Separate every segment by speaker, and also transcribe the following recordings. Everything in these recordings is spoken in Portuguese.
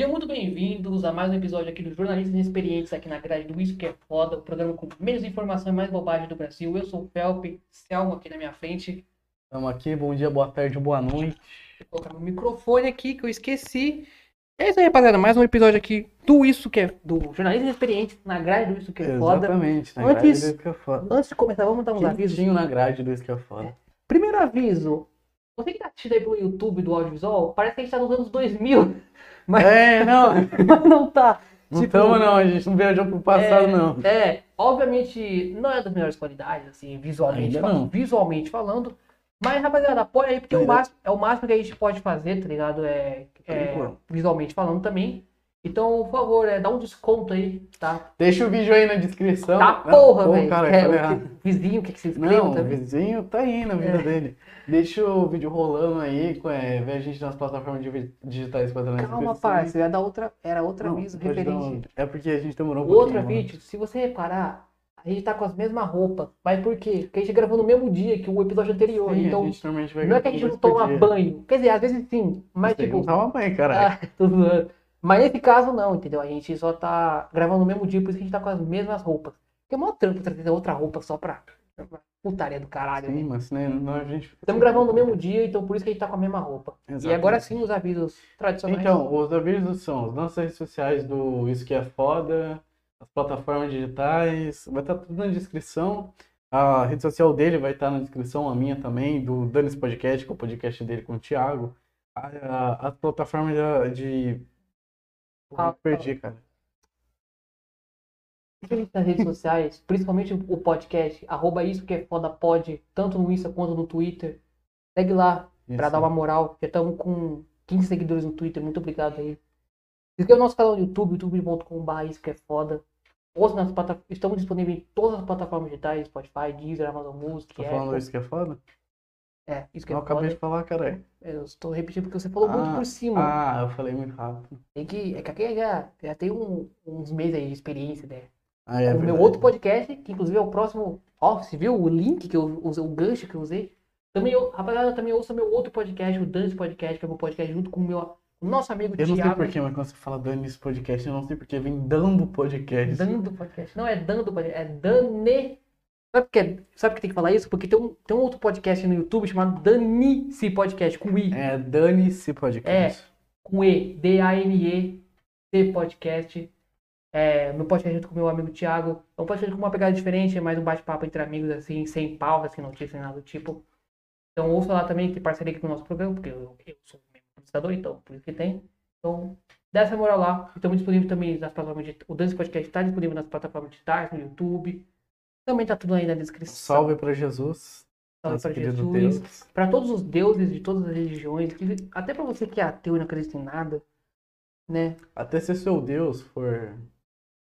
Speaker 1: Sejam muito bem-vindos a mais um episódio aqui do Jornalistas Inexperientes aqui na grade do Isso Que É Foda, o programa com menos informação e mais bobagem do Brasil. Eu sou o Felpe, Selmo aqui na minha frente.
Speaker 2: Estamos aqui, bom dia, boa tarde, boa noite.
Speaker 1: Vou colocar meu microfone aqui que eu esqueci. É isso aí, rapaziada. Mais um episódio aqui do Isso Que É... Do Jornalistas Inexperientes na grade do Isso Que É Foda.
Speaker 2: Exatamente, na
Speaker 1: Antes-
Speaker 2: grade do Isso Que É Foda.
Speaker 1: Antes de começar, vamos dar uns avisos.
Speaker 2: Na grade do Isso Que É Foda.
Speaker 1: Primeiro aviso. Você que tá assistindo aí pelo YouTube do audiovisual, parece que a gente tá nos anos 2000. Mas,
Speaker 2: É, não,
Speaker 1: mas não tá.
Speaker 2: não
Speaker 1: Tipo,
Speaker 2: estamos não, a gente não viajou pro passado
Speaker 1: é,
Speaker 2: não.
Speaker 1: É, obviamente não é das melhores qualidades, assim, visualmente,
Speaker 2: Ainda
Speaker 1: falando,
Speaker 2: não.
Speaker 1: visualmente falando. Mas, rapaziada, apoia aí, porque é o, máximo, é o máximo que a gente pode fazer, tá ligado? É, é, visualmente falando também. Então, por favor, é, dá um desconto aí, tá?
Speaker 2: Deixa o vídeo aí na descrição.
Speaker 1: Tá
Speaker 2: Ah,
Speaker 1: porra, velho.
Speaker 2: cara,
Speaker 1: É,
Speaker 2: falei
Speaker 1: o que- vizinho, o que, que se inscreva
Speaker 2: Não, o
Speaker 1: também.
Speaker 2: vizinho tá aí na vida
Speaker 1: É.
Speaker 2: dele. Deixa o vídeo rolando aí, é, vê a gente nas plataformas digitais fazendo
Speaker 1: Calma,
Speaker 2: descrição.
Speaker 1: parça, ia dar outra, era outro
Speaker 2: Não,
Speaker 1: referente.
Speaker 2: um- É porque a gente demorou um
Speaker 1: O outro
Speaker 2: pouquinho,
Speaker 1: vídeo, se você reparar, a gente tá com as mesmas roupas. Mas por quê? Porque a gente gravou no mesmo dia que o episódio anterior.
Speaker 2: Sim,
Speaker 1: então,
Speaker 2: a gente normalmente vai
Speaker 1: não é que a gente não toma banho. Quer dizer, às vezes sim, mas tipo.
Speaker 2: Não toma banho, caralho.
Speaker 1: Ah, tô zoando. Mas nesse caso não, entendeu? A gente só tá gravando no mesmo dia, por isso que a gente tá com as mesmas roupas. Porque é mó trampo trazer outra roupa só pra. Putaria do caralho.
Speaker 2: Sim,
Speaker 1: né?
Speaker 2: mas né, não, a gente...
Speaker 1: Estamos gravando no mesmo dia, então por isso que a gente tá com a mesma roupa. E
Speaker 2: Exatamente.
Speaker 1: agora sim os avisos tradicionais.
Speaker 2: Então, os avisos são as nossas redes sociais do Isso Que É Foda, as plataformas digitais, vai estar tudo na descrição. A rede social dele vai estar na descrição, a minha também, do Danis Podcast, que é o podcast dele com o Thiago. A, a, as plataformas de...
Speaker 1: Ah,
Speaker 2: perdi, cara.
Speaker 1: Gente nas redes sociais, principalmente o podcast, arroba isso que é foda pode, tanto no Insta quanto no Twitter. Segue lá pra
Speaker 2: Isso.
Speaker 1: dar uma moral. Já estamos com 15 seguidores no Twitter, muito obrigado aí. Se inscreva no nosso canal no YouTube, youtube.com.br, isso que é foda. Ouça nas plata- Estamos disponíveis em todas as plataformas digitais, Spotify, Deezer, Amazon Music,
Speaker 2: Tá falando
Speaker 1: Apple.
Speaker 2: isso que é foda?
Speaker 1: É, isso que é
Speaker 2: Eu acabei de falar, caralho.
Speaker 1: Eu estou repetindo porque você falou muito
Speaker 2: Ah,
Speaker 1: por cima.
Speaker 2: Ah, eu falei muito rápido.
Speaker 1: Tem que, é que aqui já, já tem um- uns meses aí de experiência, né?
Speaker 2: Ah, é
Speaker 1: o meu outro podcast, que inclusive é o próximo. Ó, você viu o link que eu usei, o gancho que eu usei? Também, eu, rapaziada, também ouça meu outro podcast, o Dance Podcast, que é o meu podcast junto com o meu nosso amigo
Speaker 2: Eu não sei
Speaker 1: Thiago.
Speaker 2: porquê, mas quando você fala Danis Podcast, eu não sei porquê, vem dando podcast.
Speaker 1: Dando podcast. Não é dando podcast, é Dane. Sabe por que, sabe que tem que falar isso? Porque tem um, tem um outro podcast no YouTube chamado Danice Podcast, com I.
Speaker 2: É Dane-se Podcast.
Speaker 1: Com E. D-A-N-E-C Podcast. É, meu podcast junto com o meu amigo Thiago. É um podcast com uma pegada diferente, é mais um bate-papo entre amigos, assim, sem pauta, sem notícia, nem nada do tipo. Então ouça lá também, que parceria aqui com o nosso programa, porque eu, eu sou membro apresentador, então por isso que tem. Então, dá essa moral lá. Estamos disponíveis também nas plataformas digitais. O Dance Podcast está disponível nas plataformas digitais, no YouTube. Também tá tudo aí na descrição.
Speaker 2: Salve pra Jesus.
Speaker 1: Salve para Jesus. Para todos os deuses de todas as religiões, até para você que é ateu e não acredita em nada, né?
Speaker 2: Até se seu Deus for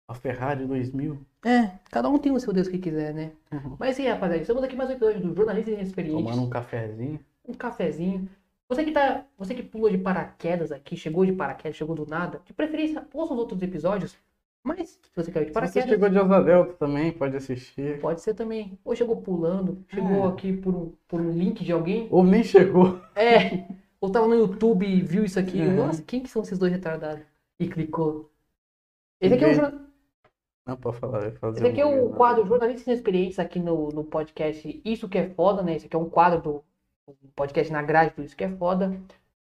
Speaker 2: a Ferrari 2000.
Speaker 1: É, cada um tem o seu Deus que quiser, né?
Speaker 2: Uhum.
Speaker 1: Mas sim, rapaziada, estamos aqui mais um episódio do Jornalistas Inexperientes.
Speaker 2: Tomando um cafezinho.
Speaker 1: um cafezinho. Você que tá, você que pulou de paraquedas aqui, chegou de paraquedas, chegou do nada, de preferência, ouça os outros episódios. Mas se você caiu de
Speaker 2: Se você
Speaker 1: paraquedas,
Speaker 2: chegou de Asa Delta também, pode assistir.
Speaker 1: pode ser também. Ou chegou pulando, chegou
Speaker 2: É.
Speaker 1: aqui por um, por um link de alguém.
Speaker 2: Ou nem chegou.
Speaker 1: É, ou tava no YouTube e viu isso aqui.
Speaker 2: Uhum.
Speaker 1: Nossa, quem que são esses dois retardados? E clicou. Esse aqui é o,
Speaker 2: Não, pode falar. vai Fazer
Speaker 1: esse aqui é
Speaker 2: um-
Speaker 1: o quadro Jornalistas Inexperientes aqui no, no podcast Isso Que É Foda, né? Esse aqui é um quadro do do podcast na grade do Isso Que É Foda.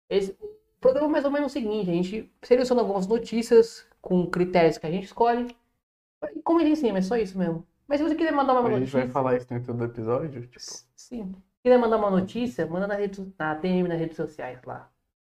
Speaker 1: Esse o programa é mais ou menos o seguinte, a gente seleciona algumas notícias com critérios que a gente escolhe. E como ele ensina, é só isso mesmo. Mas se você quiser mandar uma
Speaker 2: A gente
Speaker 1: notícia...
Speaker 2: vai falar isso dentro do episódio. Tipo,
Speaker 1: Sim. Se quiser mandar uma notícia, manda na, rede, na DM, nas redes sociais lá.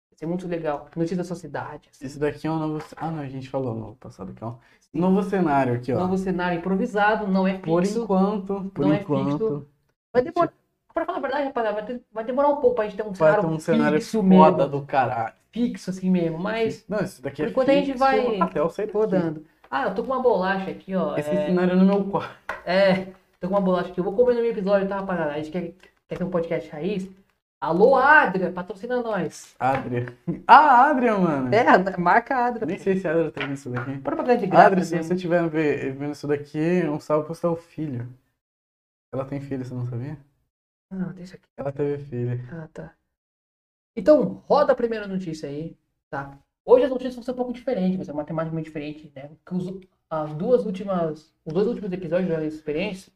Speaker 1: Vai ser muito legal. Notícia da sua cidade. assim.
Speaker 2: isso daqui é um novo. Ah, não, a gente falou no passado que é um novo cenário aqui, ó.
Speaker 1: Novo cenário improvisado, não é
Speaker 2: Por
Speaker 1: fixo.
Speaker 2: enquanto, por
Speaker 1: Não é
Speaker 2: enquanto.
Speaker 1: fixo. Vai demorar. Pra falar a verdade, rapaziada, vai, demorar um pouco pra gente ter um
Speaker 2: Vai
Speaker 1: cenário,
Speaker 2: ter um cenário
Speaker 1: fixo
Speaker 2: foda
Speaker 1: mesmo.
Speaker 2: do caralho.
Speaker 1: Fixo assim mesmo, mas
Speaker 2: Não, esse daqui é
Speaker 1: enquanto a gente
Speaker 2: fixo
Speaker 1: vai
Speaker 2: até sair
Speaker 1: rodando. Ah, eu tô com uma bolacha aqui, ó.
Speaker 2: Esse
Speaker 1: é,
Speaker 2: cenário é no meu quarto.
Speaker 1: é, tô com uma bolacha aqui. Eu vou comer no meu episódio, tá, rapaziada? A gente quer, quer ter um podcast raiz. Alô, Adria, patrocina nós.
Speaker 2: Adria. Ah, Adria, mano.
Speaker 1: É, marca a Adria.
Speaker 2: Nem sei se a Adria tá vendo isso daqui.
Speaker 1: Propaganda de graça.
Speaker 2: Adria, se você estiver ve- vendo isso daqui, um salve pro seu filho. Ela tem filho, você não sabia?
Speaker 1: Não, deixa aqui.
Speaker 2: Ela teve filho.
Speaker 1: Ah, tá. Então, roda a primeira notícia aí, tá? Hoje as notícias vão ser um pouco diferentes, vai ser uma temática muito diferente, né? Porque os, as duas últimas, os dois últimos episódios da experiência,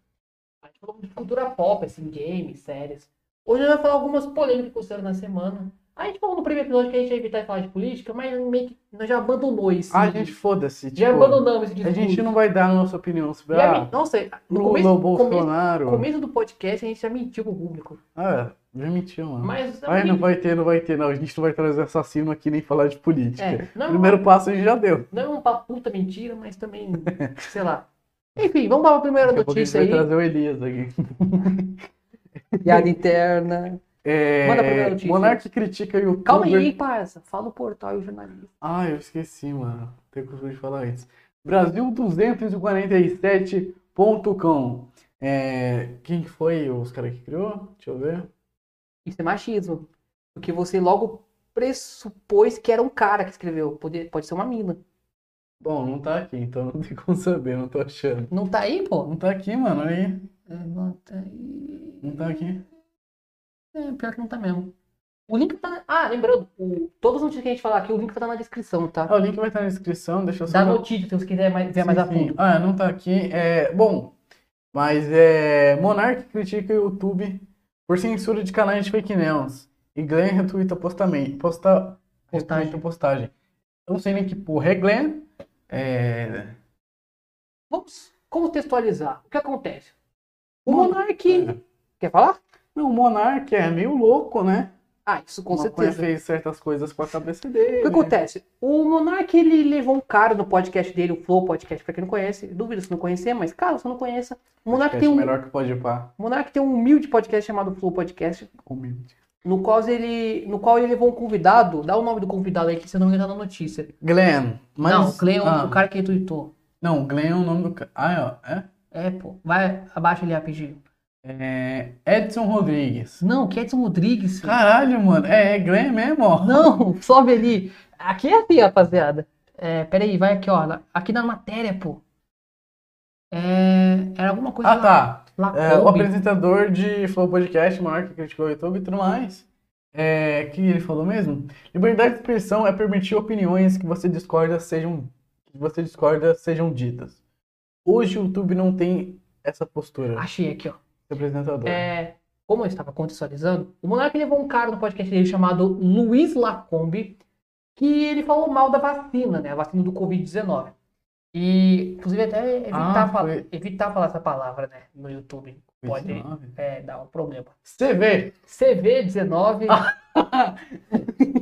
Speaker 1: a gente falou de cultura pop, assim, games, séries. Hoje a gente vai falar algumas polêmicas que aconteceram na semana. A gente falou no primeiro episódio que a gente ia evitar falar de política, mas meio que nós já abandonou isso.
Speaker 2: Ah, gente, foda-se.
Speaker 1: já
Speaker 2: tipo,
Speaker 1: abandonamos esse
Speaker 2: a
Speaker 1: discurso.
Speaker 2: gente não vai dar a nossa opinião sobre
Speaker 1: a
Speaker 2: ah,
Speaker 1: Nossa, no
Speaker 2: Lula,
Speaker 1: começo, começo,
Speaker 2: Bolsonaro.
Speaker 1: começo do podcast a gente já mentiu pro público.
Speaker 2: Ah, já mentiu, mano.
Speaker 1: Mas
Speaker 2: Ai, não vai ter, não vai ter, não. A gente não vai trazer assassino aqui nem falar de política.
Speaker 1: É, não,
Speaker 2: Primeiro passo a gente já deu.
Speaker 1: não é uma puta mentira, mas também, sei lá. Enfim, vamos para a primeira
Speaker 2: Daqui a pouco a gente
Speaker 1: notícia
Speaker 2: vai
Speaker 1: aí.
Speaker 2: trazer o Elias aqui.
Speaker 1: Piada interna.
Speaker 2: É,
Speaker 1: Manda a primeira notícia.
Speaker 2: Monark critica youtuber.
Speaker 1: Calma aí, parça. Fala o portal e o jornalista.
Speaker 2: Ah, eu esqueci, mano. Tenho costume de falar isso. Brasil247.com. É, quem que foi os caras que criou? Deixa eu ver.
Speaker 1: Isso é machismo. Porque você logo pressupôs que era um cara que escreveu. Pode, pode ser uma mina.
Speaker 2: Bom, não tá aqui, então não tem como saber, não tô achando.
Speaker 1: Não tá aí, pô?
Speaker 2: Não tá aqui, mano, aí.
Speaker 1: Não tá aí.
Speaker 2: Não tá aqui.
Speaker 1: É, pior que não tá mesmo. O link tá. na- Ah, lembrando, o... todas as notícias que a gente falar aqui, o link vai estar na descrição, tá?
Speaker 2: Ah, o link vai estar na descrição, deixa eu só...
Speaker 1: Da notícia, se você quiser mais, ver mais a fundo.
Speaker 2: Ah, não tá aqui. É, bom, mas é. Monark critica o YouTube por censura de canais de fake news. E Glenn retuita postamente. Posta,
Speaker 1: Postagem.
Speaker 2: postagem. Eu não sei nem que porra é Glenn. É.
Speaker 1: Vamos contextualizar. O que acontece? O
Speaker 2: Mon-
Speaker 1: Monark.
Speaker 2: É.
Speaker 1: Quer falar?
Speaker 2: Não, o Monark é meio louco, né?
Speaker 1: Ah, isso com
Speaker 2: Maconha
Speaker 1: certeza.
Speaker 2: fez certas coisas com a cabeça dele.
Speaker 1: O que acontece? O Monark, ele levou um cara no podcast dele, o Flow Podcast, pra quem não conhece. Duvido se não conhecer, mas caso você não conheça, o Monark tem um,
Speaker 2: melhor que pode ir pá.
Speaker 1: o Monark tem um humilde podcast chamado Flow Podcast,
Speaker 2: Humilde.
Speaker 1: no qual ele, no qual ele levou um convidado. Dá o nome do convidado aí, que você não engano na notícia.
Speaker 2: Glenn. Mas...
Speaker 1: não, o Cleon,
Speaker 2: ah,
Speaker 1: o cara que retweetou.
Speaker 2: Não, Glenn é o nome do cara. Ah, ó, é?
Speaker 1: É, pô. Vai abaixo ali rapidinho.
Speaker 2: É. Edson Rodrigues.
Speaker 1: Não, que Edson Rodrigues. filho.
Speaker 2: Caralho, mano. É, é Glenn mesmo, ó.
Speaker 1: Não, sobe ali. Aqui é assim, rapaziada. É, peraí, vai aqui, ó. Aqui na matéria, pô. É, era alguma coisa
Speaker 2: Ah, tá.
Speaker 1: lá.
Speaker 2: É, o apresentador de Flow Podcast, maior que criticou o YouTube e tudo mais. É, que ele falou mesmo? Liberdade de expressão é permitir opiniões que você discorda sejam que você discorda sejam ditas. Hoje o YouTube não tem essa postura.
Speaker 1: Achei aqui, ó.
Speaker 2: Apresentador.
Speaker 1: É, como eu estava contextualizando, o Monark levou um cara no podcast dele chamado Luiz Lacombe, que ele falou mal da vacina, né? A vacina do Covid-19. E, inclusive, até evitar,
Speaker 2: Ah,
Speaker 1: falar, evitar falar essa palavra, né? No YouTube. Pode
Speaker 2: 19.
Speaker 1: é, dar um problema.
Speaker 2: CV.
Speaker 1: CV19.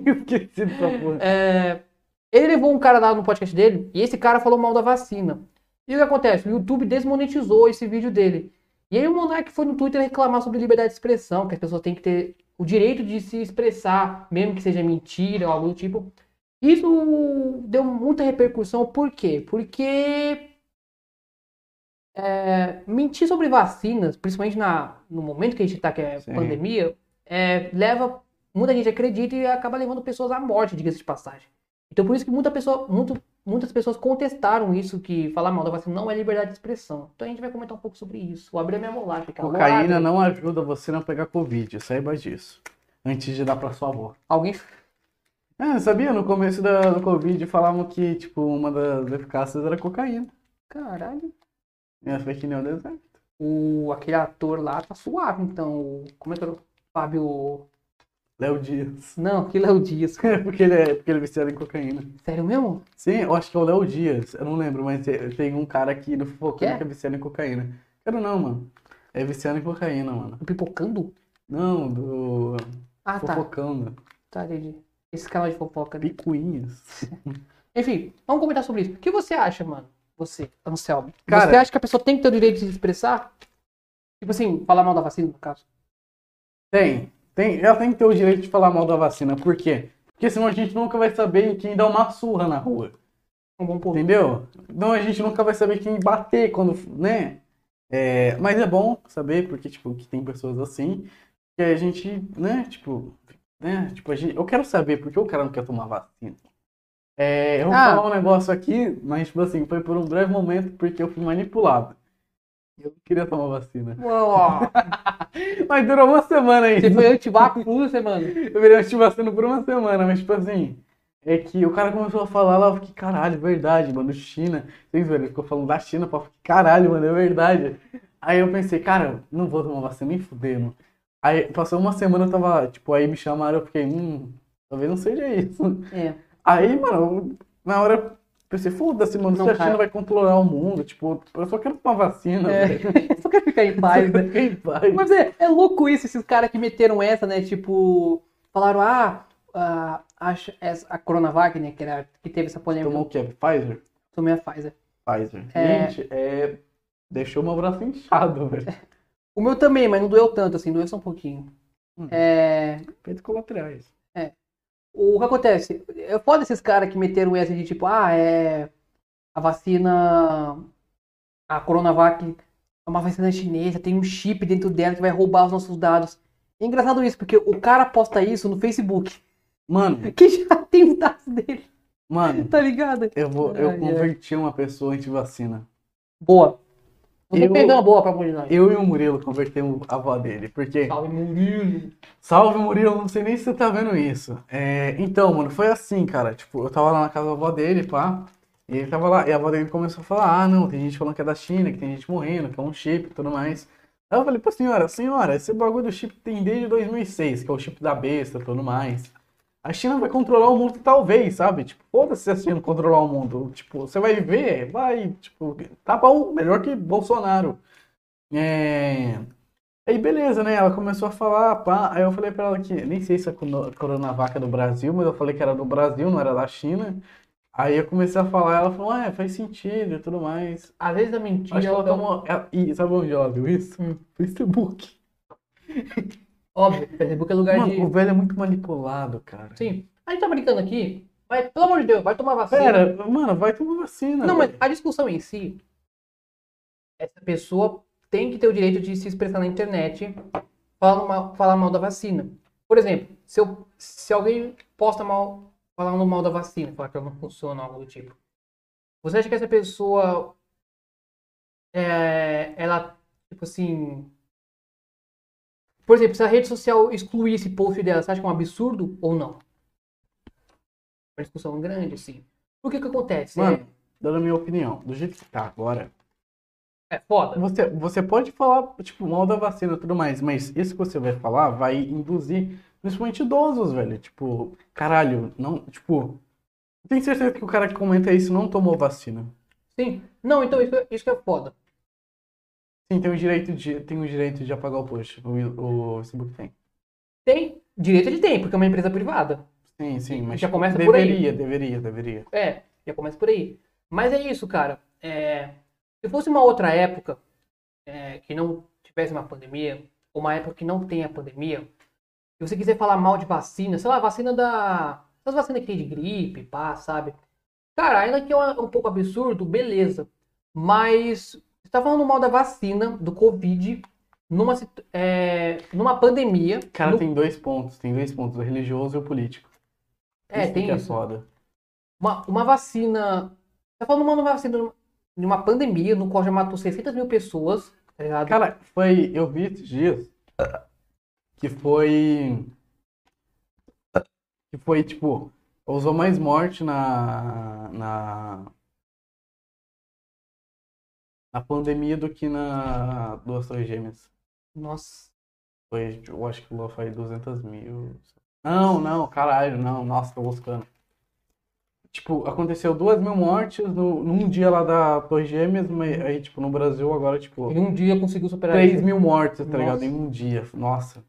Speaker 2: Eu esqueci dessa porra.
Speaker 1: É, ele levou um cara lá no podcast dele e esse cara falou mal da vacina. E o que acontece? O YouTube desmonetizou esse vídeo dele. E aí o Monark foi no Twitter reclamar sobre liberdade de expressão, que as pessoas têm que ter o direito de se expressar, mesmo que seja mentira ou algo do tipo. Isso deu muita repercussão, por quê? Porque é, mentir sobre vacinas, principalmente na, no momento que a gente está, que é
Speaker 2: Sim.
Speaker 1: pandemia, é, leva. Muita gente acredita e acaba levando pessoas à morte, diga-se de passagem. Então por isso que muita pessoa, muito, muitas pessoas contestaram isso, que falar mal da vacina não é liberdade de expressão. Então a gente vai comentar um pouco sobre isso. Vou abrir a minha molar,
Speaker 2: Cocaína não ajuda você a não pegar Covid, saiba disso. Antes de dar pra sua avó.
Speaker 1: Alguém.
Speaker 2: É, sabia? No começo da, do Covid falavam que, tipo, uma das eficácias era cocaína.
Speaker 1: Caralho.
Speaker 2: A fake news deu certo.
Speaker 1: O, aquele ator lá tá suave, então. Como é que era o Fábio.
Speaker 2: Léo Dias.
Speaker 1: Não, aquele é o Dias.
Speaker 2: É porque ele é, porque ele é viciado em cocaína.
Speaker 1: Sério mesmo?
Speaker 2: Sim, eu acho que é o Léo Dias. Eu não lembro, mas tem- um cara aqui no Fofocando
Speaker 1: Que é?
Speaker 2: que é viciado em cocaína. Quero não, mano. É viciado em cocaína, mano.
Speaker 1: O Pipocando?
Speaker 2: Não, do
Speaker 1: Ah, tá.
Speaker 2: Fofocando.
Speaker 1: Tá, entendi. Esse canal de fofoca. né?
Speaker 2: Picuinhas.
Speaker 1: Enfim, vamos comentar sobre isso. O que você acha, mano? Você, Anselmo.
Speaker 2: Cara-
Speaker 1: Você acha que a pessoa tem que ter o direito de se expressar? Tipo assim, falar mal da vacina, no caso.
Speaker 2: Tem. Tem. Ela tem que ter o direito de falar mal da vacina. Por quê? Porque senão a gente nunca vai saber quem dá uma surra na rua. Entendeu? Então a gente nunca vai saber quem bater quando, né? É, mas é bom saber, porque, tipo, que tem pessoas assim, que a gente, né, tipo, né, tipo, a gente, eu quero saber porque o cara não quer tomar vacina. É, eu vou
Speaker 1: Ah.
Speaker 2: falar um negócio aqui, mas, tipo assim, foi por um breve momento porque eu fui manipulado. Eu não queria tomar vacina. Mas durou uma semana aí.
Speaker 1: você foi antivacuo, você, mano.
Speaker 2: Eu virei antivacina por uma semana, mas, tipo assim, é que o cara começou a falar lá, eu fiquei, caralho, verdade, mano, China. Vocês viram, ele ficou falando da China, eu fiquei, caralho, mano, é verdade. Aí eu pensei, cara, não vou tomar vacina nem fudendo. Aí passou uma semana, eu tava, tipo, aí me chamaram, eu fiquei, hum, talvez não seja isso.
Speaker 1: É.
Speaker 2: Aí, mano, na hora pensei, foda-se, mano, se
Speaker 1: Não,
Speaker 2: a China
Speaker 1: cara.
Speaker 2: vai controlar o mundo, tipo, eu só quero tomar vacina,
Speaker 1: É.
Speaker 2: velho.
Speaker 1: Só quer ficar em paz, né?
Speaker 2: Fiquei em paz.
Speaker 1: Mas é, é louco isso, esses caras que meteram essa, né? Tipo, falaram, ah, a, a, essa- a Coronavac, né? Que, era, que teve essa polêmica.
Speaker 2: Tomou o quê? Pfizer?
Speaker 1: Tomei a Pfizer.
Speaker 2: Pfizer.
Speaker 1: É.
Speaker 2: Gente, é... Deixou meu braço inchado, velho.
Speaker 1: O meu também, mas não doeu tanto, assim, doeu só um pouquinho.
Speaker 2: Hum.
Speaker 1: É,
Speaker 2: Efeitos colaterais.
Speaker 1: O que acontece? É foda esses caras que meteram essa de tipo, ah, é. A vacina. A Coronavac é uma vacina chinesa, tem um chip dentro dela que vai roubar os nossos dados. É engraçado isso, porque o cara posta isso no Facebook,
Speaker 2: Mano,
Speaker 1: que já tem os dados dele,
Speaker 2: mano,
Speaker 1: tá ligado?
Speaker 2: eu vou... Eu converti uma pessoa anti-vacina.
Speaker 1: Boa.
Speaker 2: Eu-
Speaker 1: pegando boa pra amor de nós.
Speaker 2: Eu e o Murilo convertemos a avó dele, porque...
Speaker 1: Salve, Murilo.
Speaker 2: Salve, Murilo, não sei nem se você tá vendo isso. É, então, mano, foi assim, cara. Tipo, eu tava lá na casa da avó dele, pá. E ele tava lá, e a avó dele começou a falar: ah, não, tem gente falando que é da China, que tem gente morrendo, que é um chip e tudo mais. Aí eu falei pra senhora: senhora, esse bagulho do chip tem desde 2006, que é o chip da besta e tudo mais. A China vai controlar o mundo, talvez, sabe? Tipo, foda-se se a China controlar o mundo. Tipo, você vai ver, vai, tipo, tá bom, melhor que Bolsonaro. É. Aí beleza, né? Ela começou a falar, pá. Aí eu falei pra ela que nem sei se a cono- Coronavac é do Brasil, mas eu falei que era do Brasil, não era da China. Aí eu comecei a falar, ela falou, é, faz sentido e tudo mais.
Speaker 1: Às vezes a mentira.
Speaker 2: Acho ela
Speaker 1: é
Speaker 2: tomou. ela- E sabe onde ela viu isso?
Speaker 1: Hum.
Speaker 2: Facebook.
Speaker 1: Óbvio, Facebook é lugar
Speaker 2: Mano,
Speaker 1: de.
Speaker 2: o velho é muito manipulado, cara.
Speaker 1: Sim. A gente tá brincando aqui. Mas, pelo amor de Deus, vai tomar vacina.
Speaker 2: Pera, mano, vai tomar vacina.
Speaker 1: Não, mas
Speaker 2: velho.
Speaker 1: a discussão em si, essa pessoa tem que ter o direito de se expressar na internet, falar mal, falar mal da vacina. Por exemplo, se, eu, se alguém posta mal, falando mal da vacina, falar que ela não funciona, algo do tipo. Você acha que essa pessoa, é, ela, tipo assim... Por exemplo, se a rede social excluir esse post dela, você acha que é um absurdo ou não? Uma discussão grande, assim. Por que que acontece?
Speaker 2: Mano, dando a minha opinião, do jeito que tá agora,
Speaker 1: é, é foda.
Speaker 2: Você, você pode falar, tipo, mal da vacina e tudo mais, mas isso que você vai falar vai induzir, principalmente idosos, velho. Tipo, caralho, não, tipo, tem certeza que o cara que comenta isso não tomou vacina.
Speaker 1: Sim. Não, então isso, isso que é foda.
Speaker 2: Sim, tem o direito de, tem o direito de apagar o post, o, o Facebook tem.
Speaker 1: Tem. Direito ele tem, porque é uma empresa privada.
Speaker 2: Sim, sim, mas
Speaker 1: Já começa por aí.
Speaker 2: deveria, deveria, deveria.
Speaker 1: É, já começa por aí. Mas é isso, cara. É, se fosse uma outra época é, que não tivesse uma pandemia, ou uma época que não tenha pandemia, se você quiser falar mal de vacina, sei lá, vacina da. Essas vacinas que tem de gripe, pá, sabe? Cara, ainda que é um pouco absurdo, beleza. Mas tá falando mal da vacina, do Covid, numa, é, numa pandemia.
Speaker 2: Cara,
Speaker 1: no-
Speaker 2: tem dois pontos, tem dois pontos, o religioso e o político.
Speaker 1: É, tem
Speaker 2: que é
Speaker 1: isso.
Speaker 2: foda.
Speaker 1: Uma, uma vacina. Tá falando mal de uma vacina de uma pandemia no qual já matou 600 mil pessoas, tá ligado?
Speaker 2: Cara, foi. Eu vi esses dias que foi. Que foi, tipo, usou mais morte na. Na. Na pandemia do que na duas torres gêmeas.
Speaker 1: Nossa.
Speaker 2: Foi, eu acho que o foi 200 mil. Não, não, caralho, não. Nossa, tô buscando. Tipo, aconteceu duas mil mortes no, num dia lá da Torre Gêmeas, mas aí, tipo, no Brasil agora, tipo,
Speaker 1: Em um dia conseguiu superar
Speaker 2: 3
Speaker 1: isso.
Speaker 2: mil mortes, tá
Speaker 1: Nossa.
Speaker 2: ligado? Em um dia. Nossa.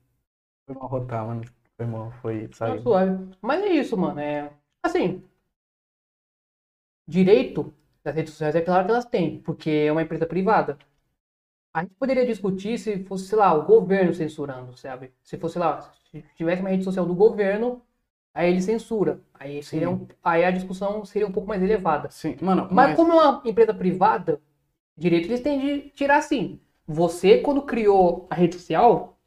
Speaker 2: Foi mal rotar, mano. Foi mal, foi,
Speaker 1: Tá
Speaker 2: saiu.
Speaker 1: suave. Mas é isso, mano. É. Assim. Direito das redes sociais é claro que elas têm, porque é uma empresa privada. A gente poderia discutir se fosse, sei lá, o governo censurando, sabe? Se fosse, sei lá, se tivesse uma rede social do governo, aí ele censura. Aí, seria um- aí a discussão seria um pouco mais elevada.
Speaker 2: Sim, mano,
Speaker 1: Mas,
Speaker 2: mas,
Speaker 1: como é uma empresa privada, direito eles têm de tirar sim. Você, quando criou a rede social,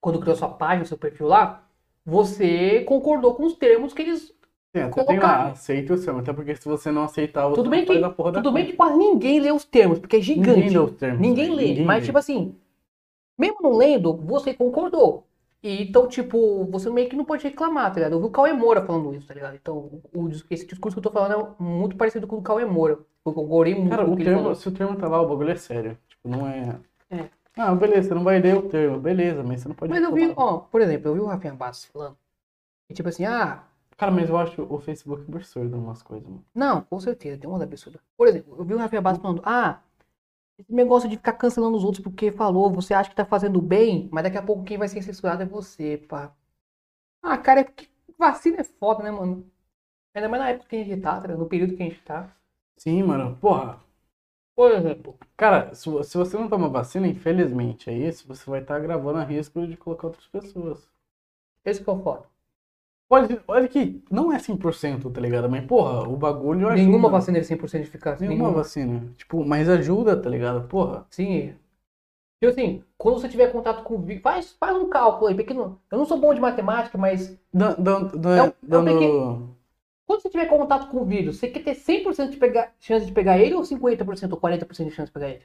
Speaker 1: quando criou sua página, seu perfil lá, você concordou com os termos que eles.
Speaker 2: Você tem lá,
Speaker 1: colocar.
Speaker 2: aceita o seu, até porque se você não aceitar, você
Speaker 1: Tudo bem que,
Speaker 2: porra da
Speaker 1: tudo bem que quase ninguém lê os termos, porque é gigante.
Speaker 2: Ninguém lê os termos.
Speaker 1: Ninguém lê.
Speaker 2: ninguém
Speaker 1: mas,
Speaker 2: lê.
Speaker 1: tipo assim, mesmo não lendo, você concordou. E, então, tipo, você meio que não pode reclamar, tá ligado? Eu vi o Cauê Moura falando isso, tá ligado? Então, o, esse discurso que eu tô falando é muito parecido com o do Cauê Moura. Eu concordei muito
Speaker 2: Cara,
Speaker 1: com
Speaker 2: o
Speaker 1: o que
Speaker 2: termo, se o termo tá lá, o bagulho é sério. Tipo, não é.
Speaker 1: É.
Speaker 2: Ah, beleza, você não vai ler o termo, beleza, mas você não pode.
Speaker 1: Mas eu vi,
Speaker 2: reclamar.
Speaker 1: ó, por exemplo, eu vi o Rafinha Bastos falando. E tipo assim, ah,
Speaker 2: Cara, mas eu acho o Facebook absurdo em umas coisas, mano.
Speaker 1: não, com certeza, tem umas absurdas. Por exemplo, eu vi o Rafinha Bastos falando, ah, esse negócio de ficar cancelando os outros porque falou, você acha que tá fazendo bem, mas daqui a pouco quem vai ser censurado é você, pá. Ah, cara, é porque vacina é foda, né, mano? Ainda mais na época que a gente tá, tá no período que a gente tá.
Speaker 2: Sim, mano, porra.
Speaker 1: Por exemplo,
Speaker 2: Cara, se, vo- se você não toma vacina, infelizmente é isso, você vai estar gravando a risco de colocar outras pessoas.
Speaker 1: esse que é o foda.
Speaker 2: Pode, olha que não é 100%, tá ligado? Mas, porra, o bagulho ajuda.
Speaker 1: Nenhuma vacina é 100% eficaz.
Speaker 2: Nenhuma
Speaker 1: Nenhuma.
Speaker 2: vacina. Tipo, mas ajuda, tá ligado? Porra.
Speaker 1: Sim. Tipo assim, quando você tiver contato com o vírus, faz, faz um cálculo aí, pequeno. Eu não sou bom de matemática, mas
Speaker 2: Dan- dan- dan-
Speaker 1: É um- é um
Speaker 2: dando.
Speaker 1: pequeno- quando você tiver contato com o vírus, você quer ter 100% de pegar, chance de pegar ele ou 50% ou 40% de chance de pegar ele?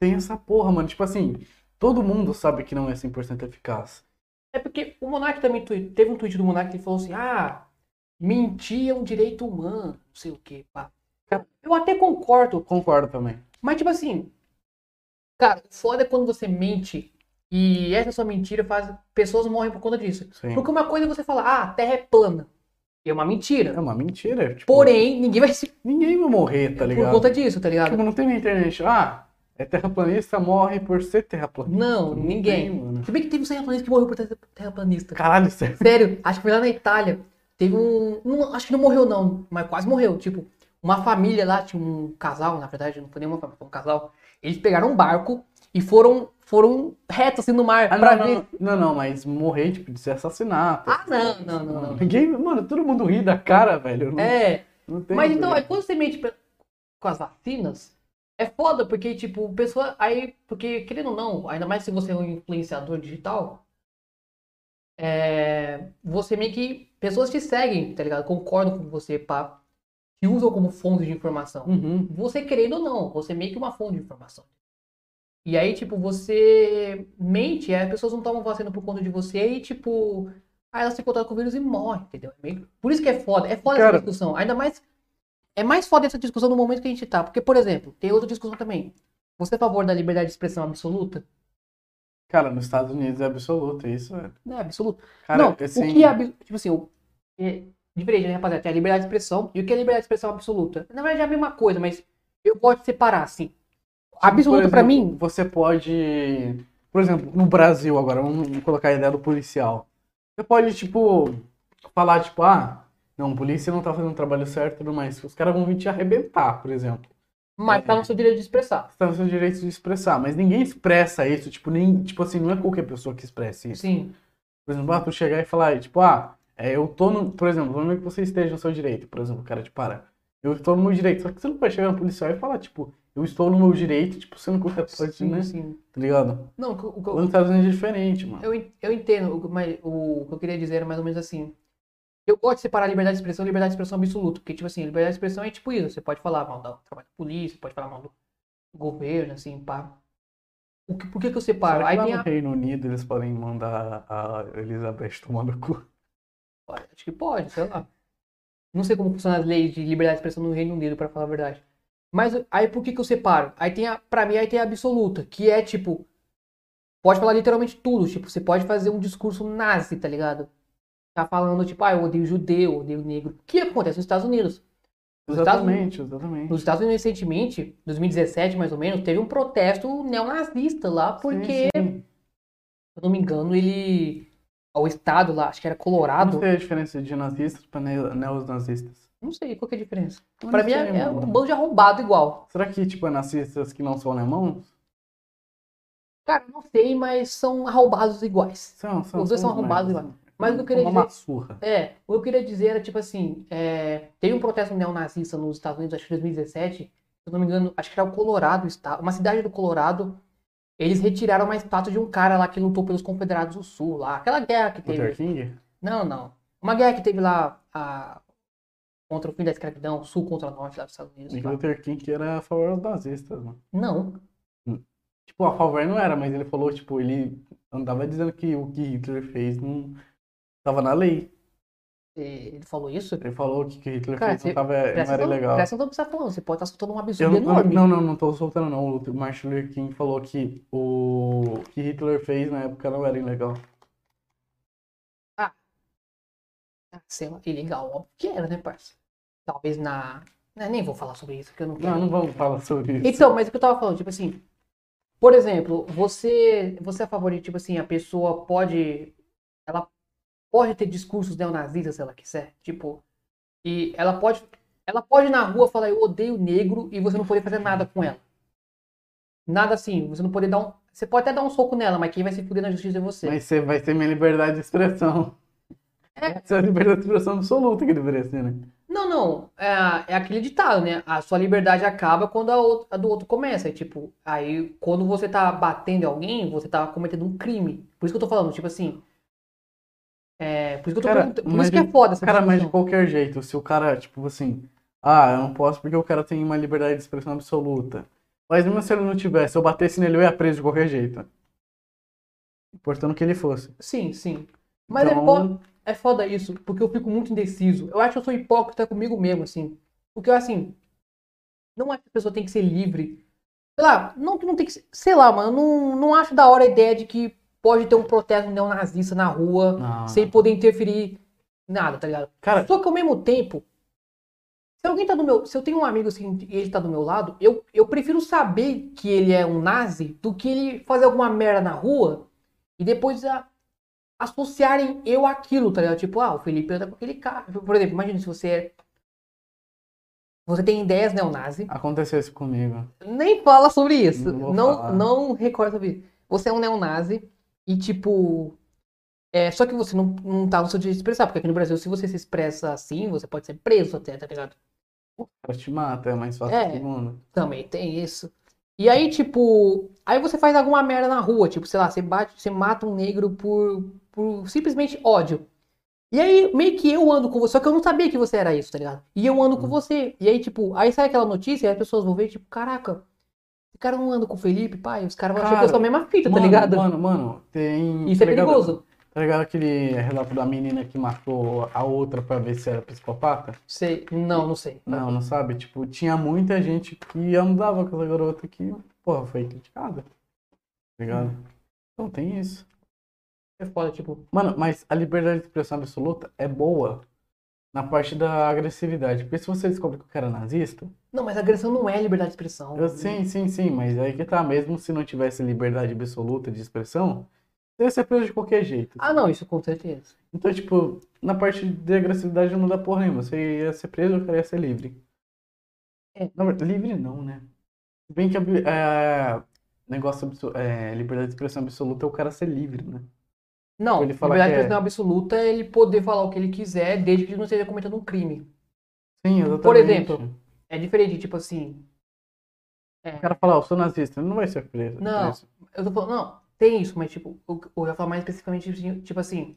Speaker 2: Tem essa porra, mano. Tipo assim, todo mundo sabe que não é 100% eficaz.
Speaker 1: É porque o Monark também teve um tweet do Monark que falou assim: ah, mentir é um direito humano, não sei o que, pá. Eu até concordo,
Speaker 2: Concordo também.
Speaker 1: mas tipo assim, cara, foda é quando você mente e essa sua mentira faz. Pessoas morrem por conta disso.
Speaker 2: Sim.
Speaker 1: Porque uma coisa é você falar, ah, a Terra é plana. É uma
Speaker 2: É
Speaker 1: mentira.
Speaker 2: uma mentira. Tipo,
Speaker 1: Porém, ninguém vai se.
Speaker 2: ninguém vai morrer, tá
Speaker 1: por
Speaker 2: ligado?
Speaker 1: conta disso, tá ligado?
Speaker 2: Tipo, não tem na internet. Ah, é terraplanista, morre por ser terraplanista.
Speaker 1: Não, ninguém.
Speaker 2: tem, mano.
Speaker 1: Se bem que teve um terraplanista que morreu por ter- terraplanista.
Speaker 2: Caralho, sério.
Speaker 1: Sério, acho que foi lá na Itália. Teve um. não- acho que não morreu, não, mas quase morreu. Tipo, uma família lá, tinha um casal, na verdade, não foi nenhuma família, foi um casal. Eles pegaram um barco e foram, foram reto assim no mar
Speaker 2: Ah,
Speaker 1: pra
Speaker 2: não,
Speaker 1: ver.
Speaker 2: não, não, não, mas morrer, tipo, de ser assassinato.
Speaker 1: Ah, não, não, não, não.
Speaker 2: Ninguém, mano, todo mundo ri da cara, velho. Não,
Speaker 1: É,
Speaker 2: não tem.
Speaker 1: mas então, aí
Speaker 2: velho.
Speaker 1: quando você mente com as vacinas, é foda, porque, tipo, pessoa. Aí, porque, querendo ou não, ainda mais se você é um influenciador digital, é, você meio que. Pessoas te seguem, tá ligado? Concordam com você, pá. Te usam como fonte de informação.
Speaker 2: Uhum.
Speaker 1: Você querendo ou não, você é meio que uma fonte de informação. E aí, tipo, você mente, as pessoas não tomam vacina por conta de você e, tipo, aí elas se contatam com o vírus e morrem, entendeu? É Por isso que é foda. É foda
Speaker 2: Cara-
Speaker 1: essa discussão. Ainda mais. É mais foda essa discussão no momento que a gente tá. Porque, por exemplo, tem outra discussão também. Você é a favor da liberdade de expressão absoluta?
Speaker 2: Cara, nos Estados Unidos é absoluto, isso é.
Speaker 1: Não é absoluto.
Speaker 2: Cara,
Speaker 1: não,
Speaker 2: assim,
Speaker 1: o que é abs- Tipo assim, o... é diferente, né, rapaziada? Tem a liberdade de expressão e o que é liberdade de expressão absoluta? Na verdade é a mesma coisa, mas eu de separar, assim. Absoluto
Speaker 2: por
Speaker 1: pra
Speaker 2: exemplo,
Speaker 1: mim,
Speaker 2: Você pode. Por exemplo, no Brasil agora, vamos colocar a ideia do policial. Você pode, tipo, falar, tipo, ah, não, a polícia não tá fazendo o trabalho certo e tudo mais. Os caras vão vir te arrebentar, por exemplo.
Speaker 1: mas tá no seu direito de expressar.
Speaker 2: Tá no seu direito de expressar, mas ninguém expressa isso, tipo, nem, tipo assim, não é qualquer pessoa que expressa isso.
Speaker 1: Sim.
Speaker 2: Por exemplo, ah, tu chegar e falar, tipo, ah, é, eu tô no. Por exemplo, vamos ver que você esteja no seu direito. Por exemplo, o cara te para. Eu estou no meu direito. Só que você não pode chegar no policial e falar, tipo, eu estou no meu direito, tipo, sendo coisa,
Speaker 1: Sim,
Speaker 2: né?
Speaker 1: sim.
Speaker 2: Tá ligado?
Speaker 1: Não, o, que- eu-
Speaker 2: Estados Unidos é diferente, mano.
Speaker 1: eu, eu entendo, o, mas o que eu queria dizer era mais ou menos assim. Eu gosto de separar liberdade de expressão e liberdade de expressão absoluta. Porque, tipo assim, liberdade de expressão é tipo isso. Você pode falar mal do trabalho da polícia, pode falar mal do governo, assim, pá. O que, por que, que eu separo?
Speaker 2: Será que
Speaker 1: Aí
Speaker 2: lá
Speaker 1: vem
Speaker 2: no. Reino Unido eles podem mandar a Elizabeth tomar no cu?
Speaker 1: Acho que pode, sei lá. Não sei como funcionam as leis de liberdade de expressão no Reino Unido, pra falar a verdade. Mas aí por que que eu separo? Aí tem a, pra mim aí tem a absoluta, que é tipo, pode falar literalmente tudo, tipo, você pode fazer um discurso nazi, tá ligado? Tá falando tipo, ah, eu odeio judeu, eu odeio negro. O que acontece nos Estados Unidos? Nos Estados
Speaker 2: Exatamente, exatamente.
Speaker 1: Nos Estados Unidos recentemente, 2017 mais ou menos, teve um protesto neonazista lá, porque,
Speaker 2: Sim, sim.
Speaker 1: se eu não me engano, ele o estado lá, acho que era Colorado,
Speaker 2: Não sei a diferença de nazistas para ne- neonazistas.
Speaker 1: não sei qual que é a diferença.
Speaker 2: Eu
Speaker 1: Pra
Speaker 2: não
Speaker 1: mim é,
Speaker 2: sei,
Speaker 1: é um bando de arrombado igual.
Speaker 2: Será que, tipo, é nazistas que não são alemãos?
Speaker 1: Cara, não sei, mas são arrombados iguais.
Speaker 2: São, são.
Speaker 1: Os dois são arrombados
Speaker 2: merdas.
Speaker 1: Mas o que eu queria
Speaker 2: Uma
Speaker 1: dizer-
Speaker 2: surra.
Speaker 1: É, o que eu queria dizer era tipo assim, é, teve um protesto neonazista nos Estados Unidos, acho que em 2017, se eu não me engano, acho que era o Colorado, uma cidade do Colorado. Eles retiraram uma estátua de um cara lá que lutou pelos Confederados do Sul, lá, aquela guerra que
Speaker 2: Luther
Speaker 1: teve.
Speaker 2: King?
Speaker 1: Não, não. Uma guerra que teve lá a- contra o fim da escravidão, Sul contra o Norte lá dos Estados Unidos.
Speaker 2: E. Luther King era a favor dos nazistas, mano.
Speaker 1: Não.
Speaker 2: Hum. Tipo, a favor não era, mas ele falou, tipo, ele andava dizendo que o que Hitler fez não tava na lei.
Speaker 1: Ele falou isso?
Speaker 2: Ele falou que o que Hitler
Speaker 1: Cara,
Speaker 2: fez não, tava, não era
Speaker 1: atenção-
Speaker 2: legal.
Speaker 1: Presta que você tá falando. Você pode estar soltando um absurdo
Speaker 2: não,
Speaker 1: enorme.
Speaker 2: não, não, não tô soltando não. O Martin Luther King falou que o que Hitler fez na época não era ilegal.
Speaker 1: Ah, sei lá, ilegal, óbvio que era, né, parça? Talvez na. né, nem vou falar sobre isso, porque eu não quero.
Speaker 2: Não, não vamos falar sobre isso.
Speaker 1: Então, mas o que eu tava falando, tipo assim, por exemplo, você, você é a favor de, tipo assim, a pessoa pode, ela pode ter discursos neonazistas se ela quiser, tipo, e ela pode, ela pode ir na rua falar eu odeio negro e você não poder fazer nada com ela. Nada assim, você não poder dar um, você pode até dar um soco nela, mas quem vai se fuder na justiça é você.
Speaker 2: Mas você vai ter minha liberdade de expressão.
Speaker 1: É.
Speaker 2: Essa é a liberdade de expressão absoluta que deveria ser, né?
Speaker 1: Não, não. É, é aquele ditado, né? A sua liberdade acaba quando a, outra- a do outro começa. E, tipo, aí quando você tá batendo alguém, você tá cometendo um crime. Por isso que eu tô falando, tipo assim. É, por isso que eu tô. Por
Speaker 2: mas
Speaker 1: isso que é foda essa
Speaker 2: Cara, mas de qualquer jeito, se o cara, tipo assim, ah, eu não posso porque o cara tem uma liberdade de expressão absoluta. Mas mesmo se ele não tivesse, se eu batesse nele, eu ia preso de qualquer jeito. Importando que ele fosse.
Speaker 1: Sim, sim. Mas é,
Speaker 2: Então-
Speaker 1: foda, é foda isso, porque eu fico muito indeciso. Eu acho que eu sou hipócrita comigo mesmo, assim. Porque, assim, não acho que a pessoa tem que ser livre. Sei lá, não que não tem que ser. Sei lá, mano, não, não acho da hora a ideia de que pode ter um protesto neonazista na rua.
Speaker 2: Não,
Speaker 1: sem poder interferir nada, tá ligado?
Speaker 2: Cara,
Speaker 1: Só que ao mesmo tempo, se alguém tá do meu, se eu tenho um amigo assim e ele tá do meu lado, eu, eu prefiro saber que ele é um nazi do que ele fazer alguma merda na rua e depois a- associarem eu àquilo, tá ligado? Tipo, ah, o Felipe anda com aquele cara. Por exemplo, imagina se você é você tem ideias neonazi,
Speaker 2: aconteceu isso comigo.
Speaker 1: nem fala sobre isso.
Speaker 2: Não
Speaker 1: Não, não recorda sobre isso. Você é um neonazi e, tipo. É, só que você não, não tá no seu direito de expressar, porque aqui no Brasil, se você se expressa assim, você pode ser preso até, tá ligado?
Speaker 2: Cara te mata, é mais fácil
Speaker 1: É.
Speaker 2: que mundo.
Speaker 1: Também tem isso. E aí, tipo. Aí você faz alguma merda na rua, tipo, sei lá, você bate, você mata um negro por, por simplesmente ódio. E aí, meio que eu ando com você, só que eu não sabia que você era isso, tá ligado? E eu ando com
Speaker 2: Hum.
Speaker 1: você. E aí, tipo, aí sai aquela notícia e as pessoas vão ver, tipo, caraca, cara não anda com o Felipe, pai, os caras vão achar que eu sou a mesma fita, tá
Speaker 2: Mano,
Speaker 1: ligado?
Speaker 2: Mano, mano, tem.
Speaker 1: Isso
Speaker 2: tá
Speaker 1: é
Speaker 2: ligado-
Speaker 1: perigoso.
Speaker 2: Tá ligado aquele relato da menina que matou a outra pra ver se era psicopata?
Speaker 1: Sei. Não, não sei.
Speaker 2: Não, não sabe? Tipo, tinha muita gente que andava com essa garota que, porra, foi criticada. Tá ligado? Então tem isso.
Speaker 1: É foda, tipo.
Speaker 2: Mano, mas a liberdade de expressão absoluta é boa na parte da agressividade. Porque se você descobre que o cara é nazista,
Speaker 1: Não, mas agressão não é liberdade de expressão.
Speaker 2: eu, sim, sim, sim, mas aí que tá, mesmo se não tivesse liberdade absoluta de expressão, você ia ser preso de qualquer jeito.
Speaker 1: Ah, não, isso com certeza.
Speaker 2: Então, tipo, na parte de agressividade não dá porra nenhuma. Você ia ser preso, o cara ia ser livre.
Speaker 1: É.
Speaker 2: Na verdade, livre não, né? Se Bem que é, negócio é, liberdade de expressão absoluta é o cara ser livre, né?
Speaker 1: Não,
Speaker 2: Ele fala
Speaker 1: liberdade de
Speaker 2: é-
Speaker 1: expressão absoluta é ele poder falar o que ele quiser, desde que ele não esteja cometendo um crime.
Speaker 2: Sim, exatamente.
Speaker 1: Por exemplo, É diferente, tipo assim.
Speaker 2: O cara fala, "Ah, eu sou nazista, não vai ser preso.
Speaker 1: Não.
Speaker 2: preso.
Speaker 1: Eu tô falando, não, tem isso, mas tipo, eu, eu ia falar mais especificamente, assim, tipo assim,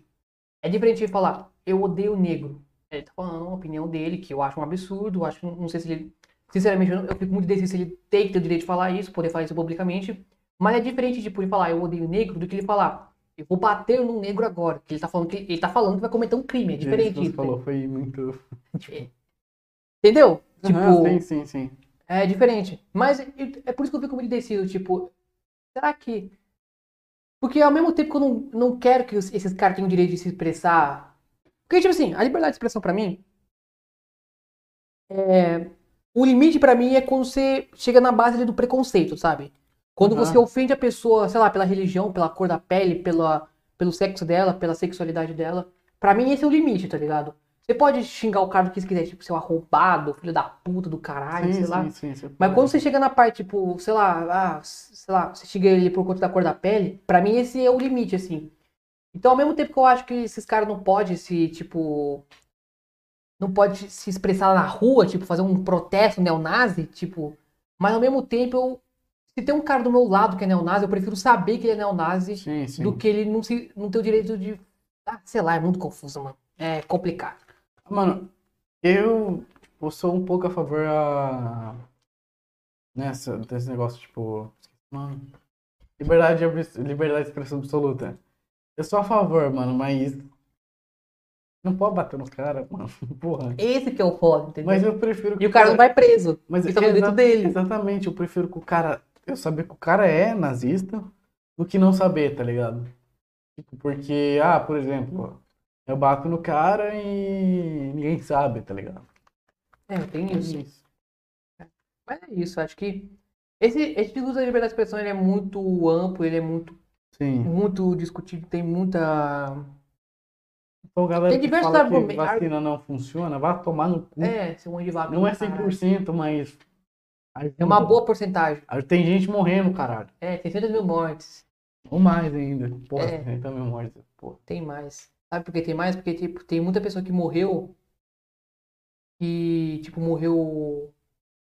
Speaker 1: é diferente de falar, eu odeio negro. Ele tá falando uma opinião dele, que eu acho um absurdo, acho, não sei se ele, sinceramente, eu, eu fico muito indeciso se ele tem que ter o direito de falar isso, poder falar isso publicamente, mas é diferente, tipo, ele falar, eu odeio negro, do que ele falar, eu vou bater num negro agora, que ele tá falando que, ele tá falando que vai cometer um crime, é
Speaker 2: Isso
Speaker 1: diferente
Speaker 2: que você
Speaker 1: isso,
Speaker 2: falou foi muito.
Speaker 1: entendeu? Tipo,
Speaker 2: Aham, sim, sim, sim.
Speaker 1: É diferente. Mas é por isso que eu fico muito indeciso, tipo, será que. Porque ao mesmo tempo que eu não, não quero que os- esses caras tenham o direito de se expressar. Porque, tipo assim, a liberdade de expressão pra mim. É... O limite pra mim é quando você chega na base do preconceito, sabe? Quando
Speaker 2: Aham.
Speaker 1: você ofende a pessoa, sei lá, pela religião, pela cor da pele, pela, pelo sexo dela, pela sexualidade dela. Pra mim esse é o limite, tá ligado? Você pode xingar o cara do que você quiser, tipo, seu arrombado, filho da puta do caralho,
Speaker 2: sim,
Speaker 1: sei lá.
Speaker 2: sim, sim, sim.
Speaker 1: Mas quando você chega na parte, tipo, sei lá, ah, sei lá, você xinga ele por conta da cor da pele, pra mim esse é o limite, assim. Então, ao mesmo tempo que eu acho que esses caras não podem se, tipo. Não pode se expressar na rua, tipo, fazer um protesto neonazi, tipo. Mas ao mesmo tempo, eu, se tem um cara do meu lado que é neonazi, eu prefiro saber que ele é neonazi
Speaker 2: Sim, sim.
Speaker 1: do que ele não, se, não ter o direito de. Ah, sei lá, é muito confuso, mano. É complicado.
Speaker 2: Mano, eu tipo, sou um pouco a favor a... Nessa, desse negócio, tipo... Mano, Liberdade, liberdade de expressão absoluta. Eu sou a favor, mano, mas. Não pode bater no cara, mano. Porra.
Speaker 1: Esse que é o foda, entendeu?
Speaker 2: Mas eu prefiro
Speaker 1: E o cara não vai preso.
Speaker 2: Mas
Speaker 1: Isso o direito
Speaker 2: exa-
Speaker 1: dele.
Speaker 2: Exatamente, eu prefiro que o cara. Eu saber que o cara é nazista do que não saber, tá ligado? Tipo, porque, ah, por exemplo, eu bato no cara e ninguém sabe, tá ligado?
Speaker 1: É, tem isso. Mas é isso, acho que esse, esse discurso da liberdade de expressão ele é muito amplo, ele é muito,
Speaker 2: Sim.
Speaker 1: muito discutido, tem muita.
Speaker 2: Então, galera
Speaker 1: Tem
Speaker 2: que
Speaker 1: diversos
Speaker 2: fala que vacina não funciona, vá tomar no cu.
Speaker 1: É, ser um de vaca.
Speaker 2: não é
Speaker 1: caralho.
Speaker 2: 100%, mas.
Speaker 1: É uma boa porcentagem.
Speaker 2: Tem gente morrendo, caralho.
Speaker 1: É, tem 600 mil mortes.
Speaker 2: Ou mais ainda. Porra,
Speaker 1: É.
Speaker 2: 60 mil mortes. Porra.
Speaker 1: Tem mais. Sabe por que tem mais? Porque, tipo, tem muita pessoa que morreu. Que, tipo, morreu.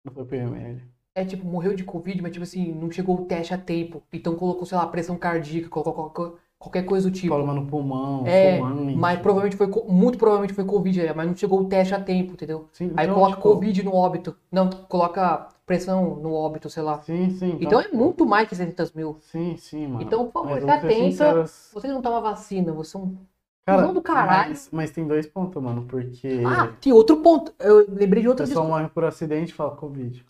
Speaker 2: Não foi PML.
Speaker 1: É, tipo, morreu de Covid, mas, tipo assim, não chegou o teste a tempo. Então colocou, sei lá, pressão cardíaca, colocou qualquer, coisa do tipo.
Speaker 2: Palma no pulmão,
Speaker 1: É,
Speaker 2: fumante.
Speaker 1: Mas provavelmente foi, muito provavelmente foi Covid, é, mas não chegou o teste a tempo, entendeu?
Speaker 2: Sim,
Speaker 1: Aí
Speaker 2: então,
Speaker 1: coloca
Speaker 2: tipo,
Speaker 1: Covid no óbito. Não, coloca pressão no óbito, sei lá.
Speaker 2: Sim, sim.
Speaker 1: Então é muito mais que 600 mil.
Speaker 2: Sim, sim, mano.
Speaker 1: Então, por favor,
Speaker 2: Mas
Speaker 1: se atenta. Você não toma vacina, você é um.
Speaker 2: Cara,
Speaker 1: do caralho.
Speaker 2: Mas, mas tem dois pontos, mano, porque
Speaker 1: Ah, tem outro ponto. Eu lembrei de
Speaker 2: o
Speaker 1: outra
Speaker 2: pessoal morre por acidente e fala Covid.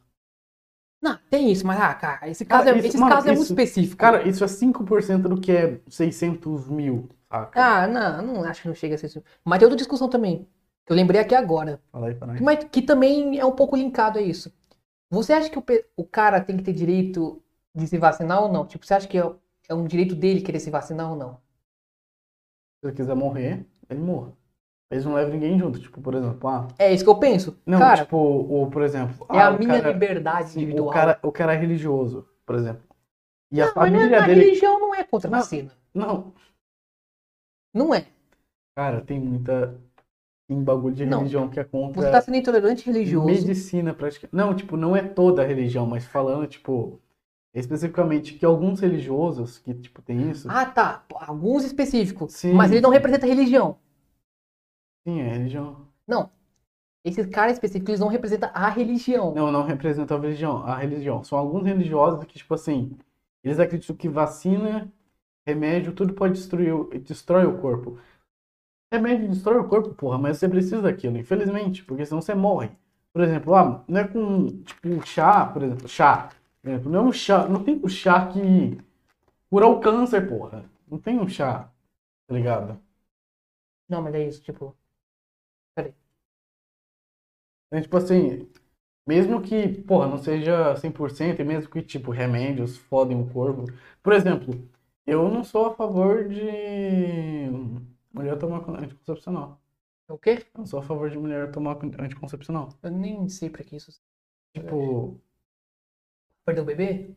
Speaker 1: Não, tem isso, mas, ah, cara, esse
Speaker 2: Cara,
Speaker 1: caso, é,
Speaker 2: isso-
Speaker 1: esse
Speaker 2: mano,
Speaker 1: caso é muito
Speaker 2: isso-
Speaker 1: específico.
Speaker 2: Cara, isso é 5% do que é 600 mil, saca?
Speaker 1: Ah, não, não acho que não chega a ser isso. Mas tem outra discussão também. Que eu lembrei aqui agora.
Speaker 2: Fala aí pra nós.
Speaker 1: Mas que também é um pouco linkado a isso. Você acha que o, o cara tem que ter direito de se vacinar ou não? Tipo, você acha que é, é um direito dele querer se vacinar ou não?
Speaker 2: Se ele quiser morrer, ele morra. Eles não levam ninguém junto, tipo, por exemplo, ah,
Speaker 1: É isso que eu penso.
Speaker 2: não,
Speaker 1: cara,
Speaker 2: tipo, o, por exemplo,
Speaker 1: é
Speaker 2: ah,
Speaker 1: a minha
Speaker 2: cara-
Speaker 1: liberdade individual.
Speaker 2: o cara, o cara é religioso, por exemplo. E a
Speaker 1: não, mas não é-
Speaker 2: família
Speaker 1: a
Speaker 2: dele,
Speaker 1: religião não é contra a
Speaker 2: Não.
Speaker 1: vacina.
Speaker 2: não,
Speaker 1: Não é.
Speaker 2: cara, tem muita tem bagulho de
Speaker 1: Não.
Speaker 2: religião que é contra
Speaker 1: Você tá sendo intolerante religioso.
Speaker 2: Medicina, praticamente. Não, tipo, não é toda a religião, mas falando, tipo, especificamente que alguns religiosos que, tipo, tem isso.
Speaker 1: Ah, tá. Alguns específicos.
Speaker 2: Sim.
Speaker 1: Mas ele não representa religião.
Speaker 2: Sim, é religião.
Speaker 1: Esses caras específicos, eles não representam a religião.
Speaker 2: Não, não representa a religião. A religião. São alguns religiosos que, tipo assim, eles acreditam que vacina, remédio, tudo pode destruir, destrói o corpo. Remédio destrói o corpo, porra, mas você precisa daquilo, infelizmente, porque senão você morre. Por exemplo, ah, não é com, tipo, chá, por exemplo, chá. Por exemplo, não é um chá, não tem um chá que cura o câncer, porra. Não tem um chá, tá ligado?
Speaker 1: Não, mas é isso, tipo.
Speaker 2: Então, tipo assim, mesmo que, porra, não seja 100%, e mesmo que, tipo, remédios fodem o corpo. Por exemplo, eu não sou a favor de mulher tomar anticoncepcional.
Speaker 1: O quê?
Speaker 2: Eu não sou a favor de mulher tomar anticoncepcional.
Speaker 1: Eu nem sei pra que isso.
Speaker 2: Tipo,
Speaker 1: Perder o bebê?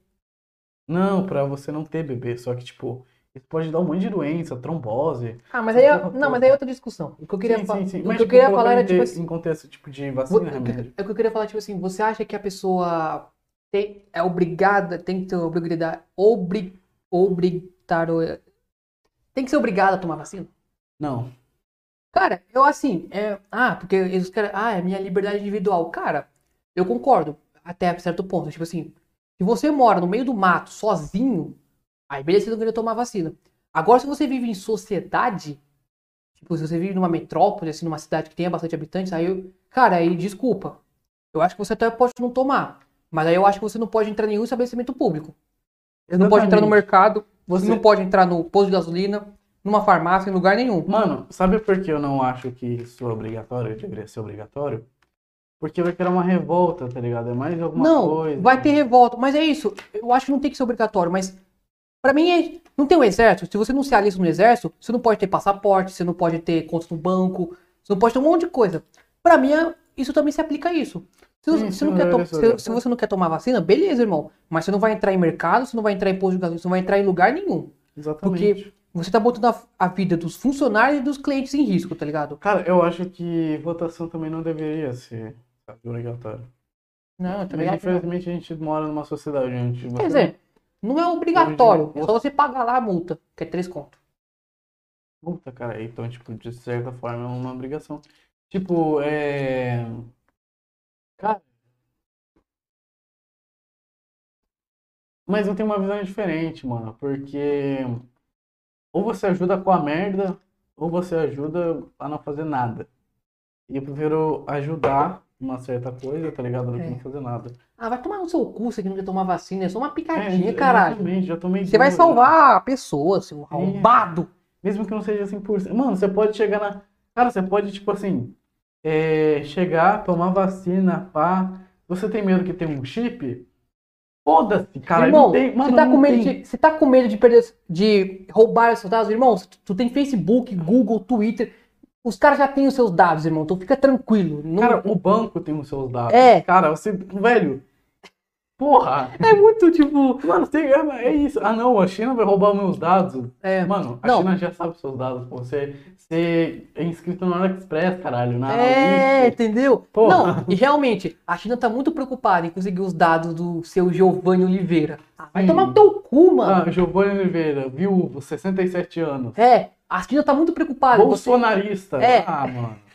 Speaker 2: não, pra você não ter bebê, só que, tipo, isso pode dar um monte de doença, trombose.
Speaker 1: Ah, mas aí é, não, mas aí é outra discussão. O que eu queria,
Speaker 2: sim, sim, sim.
Speaker 1: o
Speaker 2: Mas,
Speaker 1: que eu queria falar era tipo assim,
Speaker 2: em contexto, tipo, de vacina,
Speaker 1: o
Speaker 2: remédio.
Speaker 1: é o que eu queria falar tipo assim, você acha que a pessoa tem, é obrigada, tem que ter obrigatoriedade, obri, obrigatório, tem que ser obrigada a tomar vacina?
Speaker 2: Não.
Speaker 1: Cara, eu assim, é, ah, porque eles querem, ah, é minha liberdade individual. Cara, eu concordo até certo ponto. Tipo assim, se você mora no meio do mato, sozinho, aí beleza, você não queria tomar vacina. Agora, se você vive em sociedade, tipo, se você vive numa metrópole, assim, numa cidade que tenha bastante habitantes, aí, eu- cara, aí desculpa. Eu acho que você até pode não tomar. Mas aí eu acho que você não pode entrar em nenhum estabelecimento público. Você não pode entrar no mercado, você
Speaker 2: Você-
Speaker 1: não pode entrar no posto de gasolina, numa farmácia, em lugar nenhum.
Speaker 2: Mano, sabe por que eu não acho que isso é obrigatório? Deveria ser obrigatório? Porque vai criar uma revolta, tá ligado? É mais alguma
Speaker 1: não,
Speaker 2: coisa.
Speaker 1: vai ter revolta, mas é isso. Eu acho que não tem que ser obrigatório, mas pra mim é, não tem um exército. Se você não se alista no exército, você não pode ter passaporte, você não pode ter conta no banco, você não pode ter um monte de coisa. Pra mim, é- isso também se aplica a isso. Se,
Speaker 2: Sim,
Speaker 1: você- não
Speaker 2: não
Speaker 1: quer to- se- se você não quer tomar vacina, beleza, irmão. Mas você não vai entrar em mercado, você não vai entrar em posto de gasolina, você não vai entrar em lugar nenhum.
Speaker 2: Exatamente.
Speaker 1: Você tá botando a, a vida dos funcionários e dos clientes em risco, tá ligado?
Speaker 2: Cara, eu acho que votação também não deveria ser obrigatório.
Speaker 1: Não,
Speaker 2: Mas
Speaker 1: ligado?
Speaker 2: infelizmente a gente mora numa sociedade onde você
Speaker 1: Quer dizer, não é obrigatório, é só você pagar lá a multa, que é três conto.
Speaker 2: Puta, cara, então, tipo, de certa forma é uma obrigação. Tipo, é. Cara. Mas eu tenho uma visão diferente, mano, porque ou você ajuda com a merda, ou você ajuda a não fazer nada. E eu prefiro ajudar uma certa coisa, tá ligado? Do que
Speaker 1: É.
Speaker 2: não fazer nada.
Speaker 1: Ah, vai tomar no seu cu, você que não quer tomar vacina, é só uma
Speaker 2: É,
Speaker 1: picadinha, caralho.
Speaker 2: exatamente, já tomei
Speaker 1: Você vai
Speaker 2: duas,
Speaker 1: salvar a pessoa, seu arrombado.
Speaker 2: Mesmo que não seja 100%. Mano, você pode chegar na. Cara, você pode, tipo assim, é, chegar, tomar vacina, pá. Você tem medo que tem um chip? Foda-se, cara.
Speaker 1: irmão,
Speaker 2: não tem, mano,
Speaker 1: você, tá
Speaker 2: não
Speaker 1: com medo
Speaker 2: tem.
Speaker 1: de, você tá com medo de perder, de roubar seus dados, irmão? Tu, tu tem Facebook, Google, Twitter. Os caras já têm os seus dados, irmão. Então fica tranquilo. Não-
Speaker 2: Cara, o banco tem os seus dados.
Speaker 1: É.
Speaker 2: Cara, você. Velho. Porra!
Speaker 1: É muito tipo.
Speaker 2: Mano, tem, é, é isso. Ah, não, a China vai roubar meus dados.
Speaker 1: É,
Speaker 2: Mano, a
Speaker 1: Não.
Speaker 2: China já sabe os seus dados, pô. Você, você é inscrito no AliExpress, caralho. Na
Speaker 1: É,
Speaker 2: Wish.
Speaker 1: entendeu?
Speaker 2: Porra.
Speaker 1: Não, e realmente, a China tá muito preocupada em conseguir os dados do seu Giovanni Oliveira. Vai
Speaker 2: Sim.
Speaker 1: tomar teu cu, mano.
Speaker 2: Ah, Giovanni Oliveira, viúvo, 67 anos.
Speaker 1: É, a China tá muito preocupada. Você,
Speaker 2: Bolsonarista.
Speaker 1: É.
Speaker 2: Ah, mano.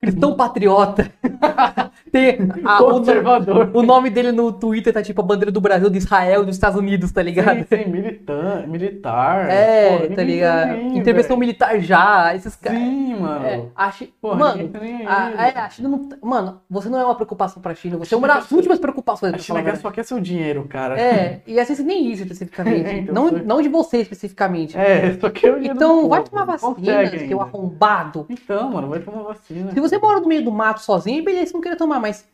Speaker 1: Cristão patriota. Tem a- o, no-
Speaker 2: Conservador.
Speaker 1: o nome dele no Twitter tá tipo a bandeira do Brasil, de Israel e dos Estados Unidos, tá ligado?
Speaker 2: Sim, sim, militar. militar.
Speaker 1: É,
Speaker 2: Pô,
Speaker 1: tá ligado?
Speaker 2: tá nem
Speaker 1: Intervenção
Speaker 2: velho.
Speaker 1: militar já, esses caras.
Speaker 2: Sim, mano.
Speaker 1: É, a Chi-
Speaker 2: Porra,
Speaker 1: Mano,
Speaker 2: tá
Speaker 1: a, é, a China não. tá- Mano, você não é uma preocupação pra China, você é
Speaker 2: A
Speaker 1: uma
Speaker 2: China
Speaker 1: das
Speaker 2: quer-
Speaker 1: últimas preocupações
Speaker 2: A
Speaker 1: pra
Speaker 2: China quer, só quer seu dinheiro, cara.
Speaker 1: É, e vezes nem isso especificamente.
Speaker 2: É, então,
Speaker 1: não, não de você especificamente.
Speaker 2: É, só o dinheiro do
Speaker 1: Então, vai tomar vacina, seu arrombado.
Speaker 2: Então, mano, vai tomar vacina.
Speaker 1: Se você mora no meio do mato sozinho, beleza, você não queria tomar, mas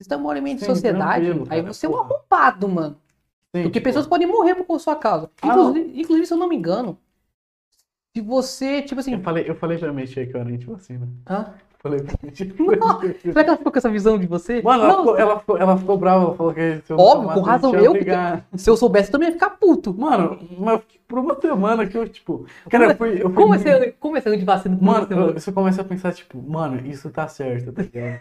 Speaker 1: você mora em meio de
Speaker 2: Sim,
Speaker 1: sociedade,
Speaker 2: tranquilo,
Speaker 1: aí
Speaker 2: cara,
Speaker 1: você é um
Speaker 2: porra.
Speaker 1: arrombado, mano.
Speaker 2: Sim,
Speaker 1: Porque pessoas podem morrer por sua causa.
Speaker 2: Ah,
Speaker 1: Inclusive, inclusive, se eu não me engano, se você, tipo assim.
Speaker 2: Eu falei, eu falei pra mexer que eu era anti-vacina.
Speaker 1: Hã?
Speaker 2: Falei pra mexer.
Speaker 1: Será que ela ficou com essa visão de você?
Speaker 2: Mano, ela ficou, ela, ficou, ela ficou brava, ela falou que se eu
Speaker 1: Óbvio, com razão, eu
Speaker 2: brigar.
Speaker 1: se eu soubesse, eu também ia ficar puto.
Speaker 2: Mano, mas por uma semana que eu, tipo. Cara, eu fui. Eu fui
Speaker 1: Como é ser, como é ser antivacina
Speaker 2: Mano, eu- você começa a pensar, tipo, mano, isso tá certo, tá ligado?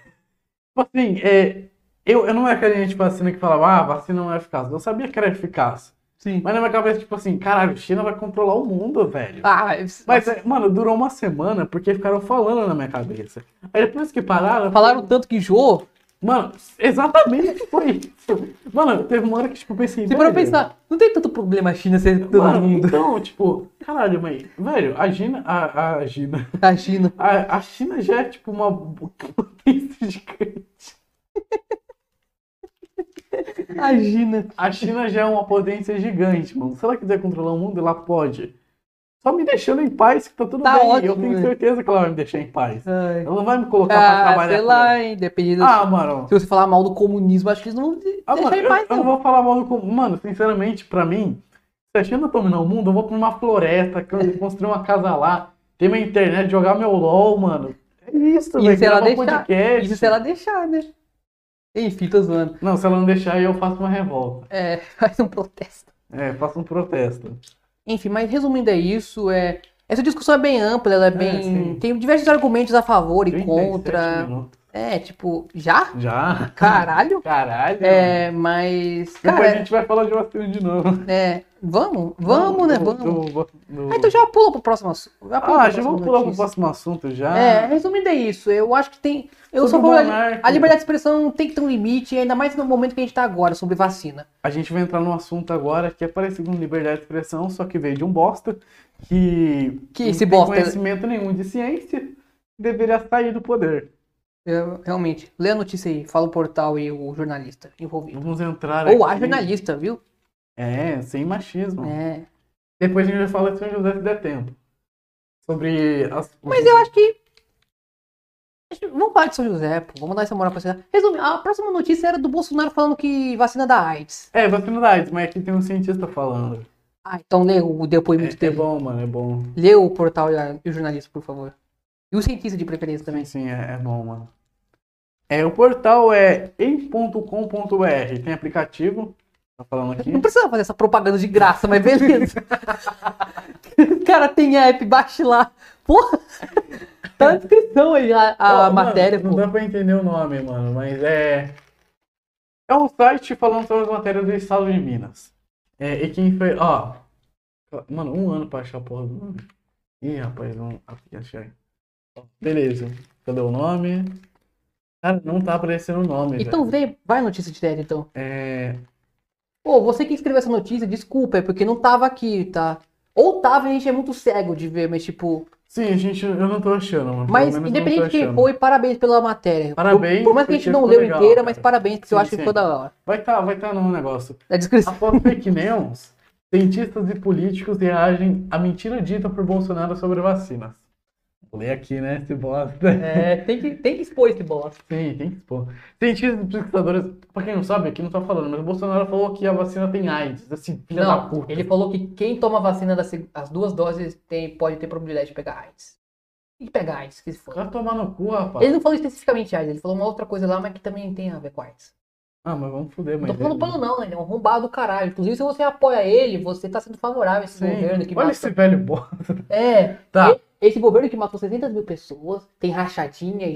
Speaker 2: tipo assim, é, eu, eu não era aquele anti-vacina que falava, ah, vacina não é eficaz. Eu sabia que era eficaz.
Speaker 1: Sim.
Speaker 2: Mas na minha cabeça, tipo assim, caralho, a China vai controlar o mundo, velho.
Speaker 1: Ah,
Speaker 2: Mas, é, mano, durou uma semana porque ficaram falando na minha cabeça. Aí depois que pararam.
Speaker 1: falaram
Speaker 2: falei,
Speaker 1: tanto que enjoou.
Speaker 2: Mano, exatamente foi isso. Mano, teve uma hora que, tipo, eu pensei.
Speaker 1: Se for
Speaker 2: velho,
Speaker 1: pensar, não tem tanto problema a China ser todo
Speaker 2: Mano,
Speaker 1: mundo.
Speaker 2: então, tipo, caralho, mãe, velho, a China. A, a China.
Speaker 1: A China.
Speaker 2: A, a China já é, tipo, uma potência gigante.
Speaker 1: A China.
Speaker 2: A China já é uma potência gigante, mano. Se ela quiser controlar o mundo, ela pode. Só me deixando em paz, que tá tudo
Speaker 1: Tá
Speaker 2: bem.
Speaker 1: ótimo,
Speaker 2: eu tenho
Speaker 1: né?
Speaker 2: certeza que ela vai me deixar em paz.
Speaker 1: Ai.
Speaker 2: Ela não vai me colocar pra
Speaker 1: Ah,
Speaker 2: trabalhar.
Speaker 1: sei lá, hein? Dependendo.
Speaker 2: Ah, mano.
Speaker 1: Se você falar mal do comunismo, acho que eles não vão
Speaker 2: Ah,
Speaker 1: deixar
Speaker 2: mano,
Speaker 1: em
Speaker 2: eu,
Speaker 1: paz,
Speaker 2: eu não
Speaker 1: não.
Speaker 2: vou falar mal do. com- Mano, sinceramente, pra mim, se a China dominar o mundo, eu vou pra uma floresta, construir uma casa lá, ter minha internet, jogar meu LOL, mano. É isso,
Speaker 1: E
Speaker 2: velho.
Speaker 1: se ela
Speaker 2: um
Speaker 1: deixar? Isso se ela deixar, né? Enfim, tô zoando.
Speaker 2: Não, se ela não deixar, eu faço uma revolta.
Speaker 1: É, faz um protesto.
Speaker 2: É, faço um protesto.
Speaker 1: Enfim, mas resumindo é isso, é... Essa discussão é bem ampla, ela é bem...
Speaker 2: sim.
Speaker 1: Tem diversos argumentos a favor e
Speaker 2: 37
Speaker 1: contra.
Speaker 2: minutos.
Speaker 1: É, tipo, já?
Speaker 2: Já?
Speaker 1: Caralho?
Speaker 2: Caralho.
Speaker 1: É, mas...
Speaker 2: Depois
Speaker 1: Cara,
Speaker 2: a gente vai falar de vacina de novo.
Speaker 1: é... Vamos? Vamos, né?
Speaker 2: Do-
Speaker 1: Vamos.
Speaker 2: do- do-
Speaker 1: Ah, então já pula pro próximo assunto. Já
Speaker 2: Ah, já vamos pular pro próximo assunto já.
Speaker 1: É, resumindo é isso. Eu acho que tem. Eu sou a
Speaker 2: Sobre monarca.
Speaker 1: A liberdade de expressão tem que ter um limite, ainda mais no momento que a gente tá agora, sobre vacina.
Speaker 2: A gente vai entrar num assunto agora que é parecido com liberdade de expressão, só que veio de um bosta que,
Speaker 1: Que
Speaker 2: não
Speaker 1: esse
Speaker 2: tem
Speaker 1: bosta-
Speaker 2: conhecimento nenhum de ciência deveria sair do poder.
Speaker 1: Eu, realmente, lê a notícia aí, fala o portal e o jornalista envolvido.
Speaker 2: Vamos entrar
Speaker 1: Ou a
Speaker 2: aqui-
Speaker 1: jornalista, viu?
Speaker 2: É, sem machismo.
Speaker 1: É.
Speaker 2: Depois a gente vai falar de São José se der tempo. Sobre as.
Speaker 1: Mas eu acho que. Vamos falar de São José, pô. Vamos dar essa moral pra você. Resumindo, a próxima notícia era do Bolsonaro falando que vacina da AIDS.
Speaker 2: É, vacina da AIDS, mas aqui tem um cientista falando.
Speaker 1: Ah, então lê o depoimento
Speaker 2: É, é
Speaker 1: dele.
Speaker 2: bom, mano, é bom.
Speaker 1: Lê o portal e, e o jornalista, por favor. E o cientista de preferência também.
Speaker 2: Sim, sim, é, é bom, mano. É, o portal é em.com.br. Tem aplicativo. Tá falando aqui.
Speaker 1: Não precisa fazer essa propaganda de graça, mas beleza. o cara tem app, baixe lá. Porra! Tá na descrição aí a, a
Speaker 2: Ó,
Speaker 1: matéria,
Speaker 2: mano. Não dá pra entender o nome, mano, mas é. É um site falando sobre as matérias do estado de Minas. É, e quem foi. Ó. Mano, um ano pra achar a porra do nome. Ih, rapaz, não. Aqui, achei. Beleza. Cadê o nome? Cara, não tá aparecendo o nome.
Speaker 1: Então
Speaker 2: velho.
Speaker 1: vem, vai a notícia direto, então.
Speaker 2: É.
Speaker 1: Pô, você que escreveu essa notícia, desculpa, é porque não tava aqui, tá? Ou tava, a gente é muito cego de ver, mas tipo.
Speaker 2: Sim, a gente, eu não tô achando, mano.
Speaker 1: Mas
Speaker 2: eu
Speaker 1: independente de quem foi, parabéns pela matéria. Por-
Speaker 2: Parabéns,
Speaker 1: Por, mais que a gente não leu
Speaker 2: legal,
Speaker 1: inteira,
Speaker 2: cara.
Speaker 1: mas parabéns, porque eu
Speaker 2: Sim,
Speaker 1: acho que
Speaker 2: sim.
Speaker 1: ficou da hora.
Speaker 2: Vai tá, vai tá no negócio.
Speaker 1: Na descrição.
Speaker 2: Após fake news, cientistas e políticos reagem à mentira dita por Bolsonaro sobre vacinas. Ler aqui, né, esse bosta.
Speaker 1: É, tem que, tem que expor esse bosta.
Speaker 2: Sim, tem que expor. Cientistas e pesquisadores, pra quem não sabe, aqui não tá falando, mas o Bolsonaro falou que a vacina tem AIDS. Assim, filha da
Speaker 1: Não,
Speaker 2: puta.
Speaker 1: ele falou que quem toma vacina das as duas doses tem, pode ter probabilidade de pegar AIDS. E pegar AIDS, que se for.
Speaker 2: Vai tomar no cu, rapaz.
Speaker 1: Ele não falou especificamente AIDS, ele falou uma outra coisa lá, mas que também tem a ver com AIDS.
Speaker 2: Ah, mas vamos foder,
Speaker 1: Não
Speaker 2: mas.
Speaker 1: tô falando pano não, né? Ele é um arrombado do caralho. Inclusive, se você apoia ele, você tá sendo favorável a esse
Speaker 2: Sim.
Speaker 1: governo que
Speaker 2: Olha
Speaker 1: matou...
Speaker 2: esse velho bosta.
Speaker 1: É,
Speaker 2: Tá.
Speaker 1: esse governo que matou 600 mil pessoas, tem rachadinha,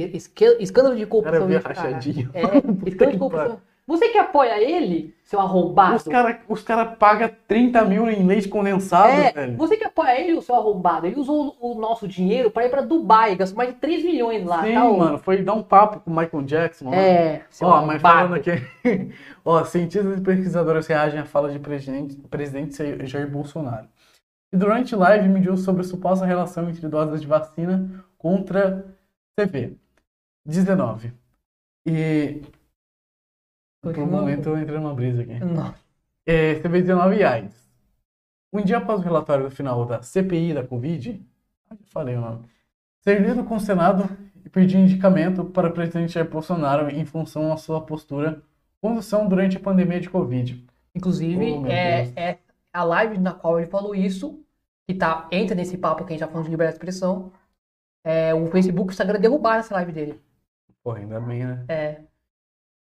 Speaker 1: escândalo de
Speaker 2: cara
Speaker 1: corrupção.
Speaker 2: vê
Speaker 1: do caralho.
Speaker 2: rachadinho.
Speaker 1: É, escândalo de corrupção. Você que apoia ele, seu arrombado.
Speaker 2: Os caras os cara pagam 30 mil em leite condensado,
Speaker 1: É,
Speaker 2: velho.
Speaker 1: você que apoia ele, o seu arrombado, ele usou o nosso dinheiro pra ir pra Dubai, gastou mais de 3 milhões lá,
Speaker 2: Sim,
Speaker 1: tá?
Speaker 2: mano, foi dar um papo com o Michael Jackson.
Speaker 1: É, seu
Speaker 2: Ó, mas
Speaker 1: arrombado.
Speaker 2: falando aqui. Ó, cientistas e pesquisadores reagem à fala de presidente, presidente Jair Bolsonaro. E durante live mediu sobre a suposta relação entre doses de vacina contra CV-19. E. Por um momento eu entrei numa brisa aqui.
Speaker 1: Não.
Speaker 2: É, CV-19 e AIDS. Um dia após o relatório do final da CPI da Covid, ah, já falei o nome, ser lido com o Senado e pedir indicamento para o presidente Jair Bolsonaro em função à sua postura condução durante a pandemia de Covid.
Speaker 1: Inclusive,
Speaker 2: Oh,
Speaker 1: é, é a live na qual ele falou isso, que tá, entra nesse papo que a gente tá falando de liberdade de expressão. É, o Facebook e o Instagram derrubaram essa live dele.
Speaker 2: Porra, ainda bem, né?
Speaker 1: É.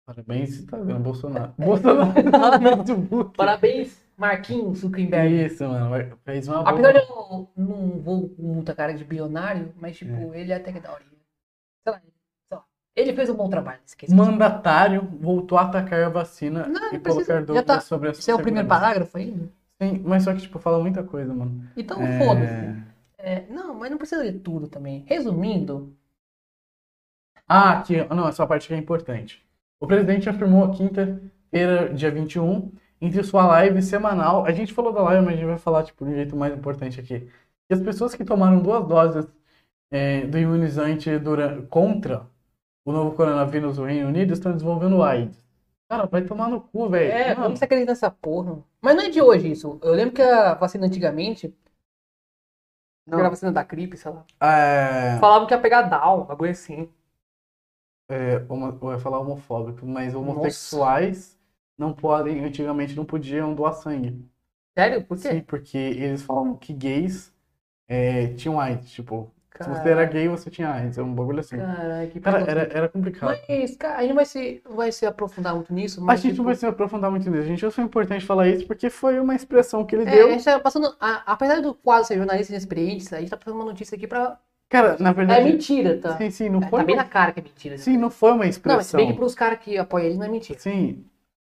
Speaker 2: Parabéns, você tá vendo, Bolsonaro. Bolsonaro no Facebook.
Speaker 1: Parabéns, Marquinhos Zuckerberg.
Speaker 2: Isso, mano. Fez uma
Speaker 1: Apesar de eu não, não vou com muita cara de bilionário, mas tipo, ele até que da hora. Sei lá, sei lá. Ele fez um bom trabalho nesse quesito.
Speaker 2: Mandatário voltou a atacar a vacina
Speaker 1: Não,
Speaker 2: e
Speaker 1: não precisa.
Speaker 2: colocar
Speaker 1: Já
Speaker 2: dúvidas
Speaker 1: tá-
Speaker 2: sobre a
Speaker 1: Esse é o primeiro
Speaker 2: segurança.
Speaker 1: parágrafo ainda?
Speaker 2: Sim, mas só que, tipo, fala muita coisa, mano.
Speaker 1: Então
Speaker 2: É,
Speaker 1: foda-se. É, não, mas não precisa ler tudo também. Resumindo,
Speaker 2: Ah, aqui, não, essa parte que é importante. O presidente afirmou quinta-feira, dia 21, entre sua live semanal. A gente falou da live, mas a gente vai falar, tipo, de um jeito mais importante aqui. Que as pessoas que tomaram duas doses é, do imunizante dura- contra o novo coronavírus no Reino Unido estão desenvolvendo AIDS. Cara, vai tomar no cu, velho.
Speaker 1: É,
Speaker 2: Mano,
Speaker 1: como você acredita nessa porra? Mas não é de hoje isso. Eu lembro que a vacina antigamente,
Speaker 2: Não.
Speaker 1: era a vacina da gripe, sei lá.
Speaker 2: é,
Speaker 1: Falavam que ia pegar Down, bagulho assim.
Speaker 2: É, homo- eu ia falar homofóbico, mas homossexuais não podem, antigamente não podiam doar sangue.
Speaker 1: Sério? Por quê?
Speaker 2: Sim, porque eles falavam que gays é, tinham AIDS, tipo, se você era gay, você tinha AIDS, é um bagulho assim.
Speaker 1: Caralho, que preconceito.
Speaker 2: era, era complicado.
Speaker 1: Mas, cara, a gente não vai se, vai se aprofundar muito nisso,
Speaker 2: A
Speaker 1: mas.
Speaker 2: gente
Speaker 1: tipo,
Speaker 2: não vai se aprofundar muito nisso. A gente achou importante falar isso porque foi uma expressão que ele
Speaker 1: É,
Speaker 2: deu.
Speaker 1: a gente tá passando. a- apesar do quadro ser jornalista inexperiente, a gente tá passando uma notícia aqui pra.
Speaker 2: Cara, na
Speaker 1: É
Speaker 2: verdade.
Speaker 1: mentira, tá?
Speaker 2: Sim, sim, não
Speaker 1: É,
Speaker 2: foi.
Speaker 1: tá bem na cara que é mentira.
Speaker 2: Sim, não foi uma
Speaker 1: Não, mas se
Speaker 2: expressão.
Speaker 1: bem que pros caras que apoiam ele não é mentira.
Speaker 2: Sim.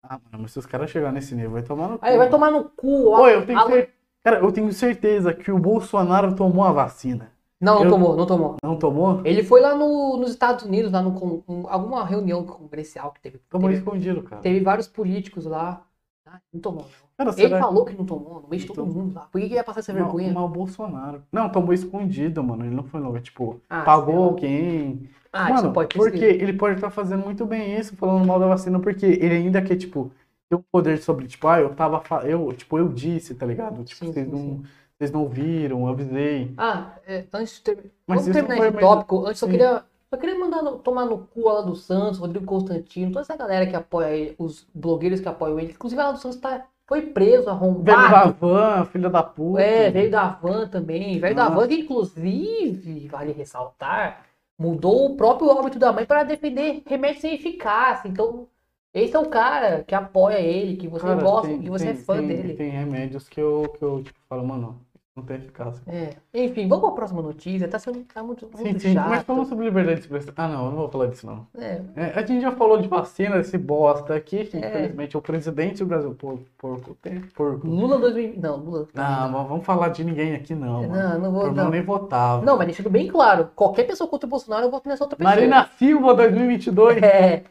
Speaker 2: Ah, mano, mas se os caras chegarem nesse nível, vai tomar no cu.
Speaker 1: Aí vai tomar no cu, ó.
Speaker 2: Eu tenho, cer- Cara, eu tenho certeza que o Bolsonaro tomou a vacina.
Speaker 1: Não, não
Speaker 2: eu-
Speaker 1: tomou, não tomou.
Speaker 2: Não tomou?
Speaker 1: Ele foi lá no- nos Estados Unidos, lá no, com alguma reunião congressual que teve.
Speaker 2: Tomou
Speaker 1: teve,
Speaker 2: escondido, cara.
Speaker 1: teve vários políticos lá. Ah, não tomou, não.
Speaker 2: Cara,
Speaker 1: Ele
Speaker 2: será
Speaker 1: falou que não tomou, no meio de
Speaker 2: Não
Speaker 1: todo
Speaker 2: tomou.
Speaker 1: mundo lá. Por que, que ia passar essa
Speaker 2: Mal,
Speaker 1: vergonha?
Speaker 2: mal Bolsonaro. Não, tomou escondido, mano. Ele não foi logo, tipo,
Speaker 1: Ah,
Speaker 2: pagou
Speaker 1: sei
Speaker 2: alguém.
Speaker 1: Ah, isso
Speaker 2: mano,
Speaker 1: pode ter
Speaker 2: porque ele pode estar fazendo muito bem isso, falando mal da vacina, porque ele ainda quer, tipo, ter um poder sobre, tipo, ah, eu tava, fa- eu, tipo, eu disse, tá ligado? Tipo,
Speaker 1: Sim,
Speaker 2: vocês
Speaker 1: sim,
Speaker 2: não,
Speaker 1: sim.
Speaker 2: vocês não viram, avisei.
Speaker 1: Ah, é, antes de ter...
Speaker 2: Mas
Speaker 1: Vamos
Speaker 2: isso
Speaker 1: terminar esse tópico. Antes, só queria, só queria mandar no- tomar no cu a lá do Santos, Rodrigo Constantino, toda essa galera que apoia ele, os blogueiros que apoiam ele. Inclusive, a lá do Santos tá, foi preso,
Speaker 2: Velho da
Speaker 1: arrombado.
Speaker 2: van, filha da puta.
Speaker 1: É, veio da van também. Veio da
Speaker 2: Nossa.
Speaker 1: van que, inclusive, vale ressaltar, mudou o próprio óbito da mãe para defender remédio sem eficácia. Então, esse é o cara que apoia ele, que você
Speaker 2: Cara,
Speaker 1: gosta,
Speaker 2: tem-
Speaker 1: que você
Speaker 2: tem-
Speaker 1: é fã
Speaker 2: tem-
Speaker 1: dele.
Speaker 2: Tem remédios que eu, que eu tipo, falo, mano, não tem eficácia.
Speaker 1: É. Enfim, vamos para a próxima notícia. Tá, sendo, tá muito, muito
Speaker 2: sim,
Speaker 1: chato.
Speaker 2: mas falando sobre liberdade de expressão. Ah, não, eu não vou falar disso, não.
Speaker 1: É,
Speaker 2: É, a gente já falou de vacina, esse bosta aqui, que
Speaker 1: É.
Speaker 2: infelizmente é o presidente do Brasil. Porco, porco, porco.
Speaker 1: Lula 2020. Não, Lula.
Speaker 2: Não, mas vamos falar de ninguém aqui, não. mano.
Speaker 1: Não, não vou.
Speaker 2: Eu não
Speaker 1: Não.
Speaker 2: nem votava.
Speaker 1: não, mas deixando bem claro: qualquer pessoa contra o Bolsonaro, eu voto nessa outra pessoa.
Speaker 2: Marina Silva 2022.
Speaker 1: É.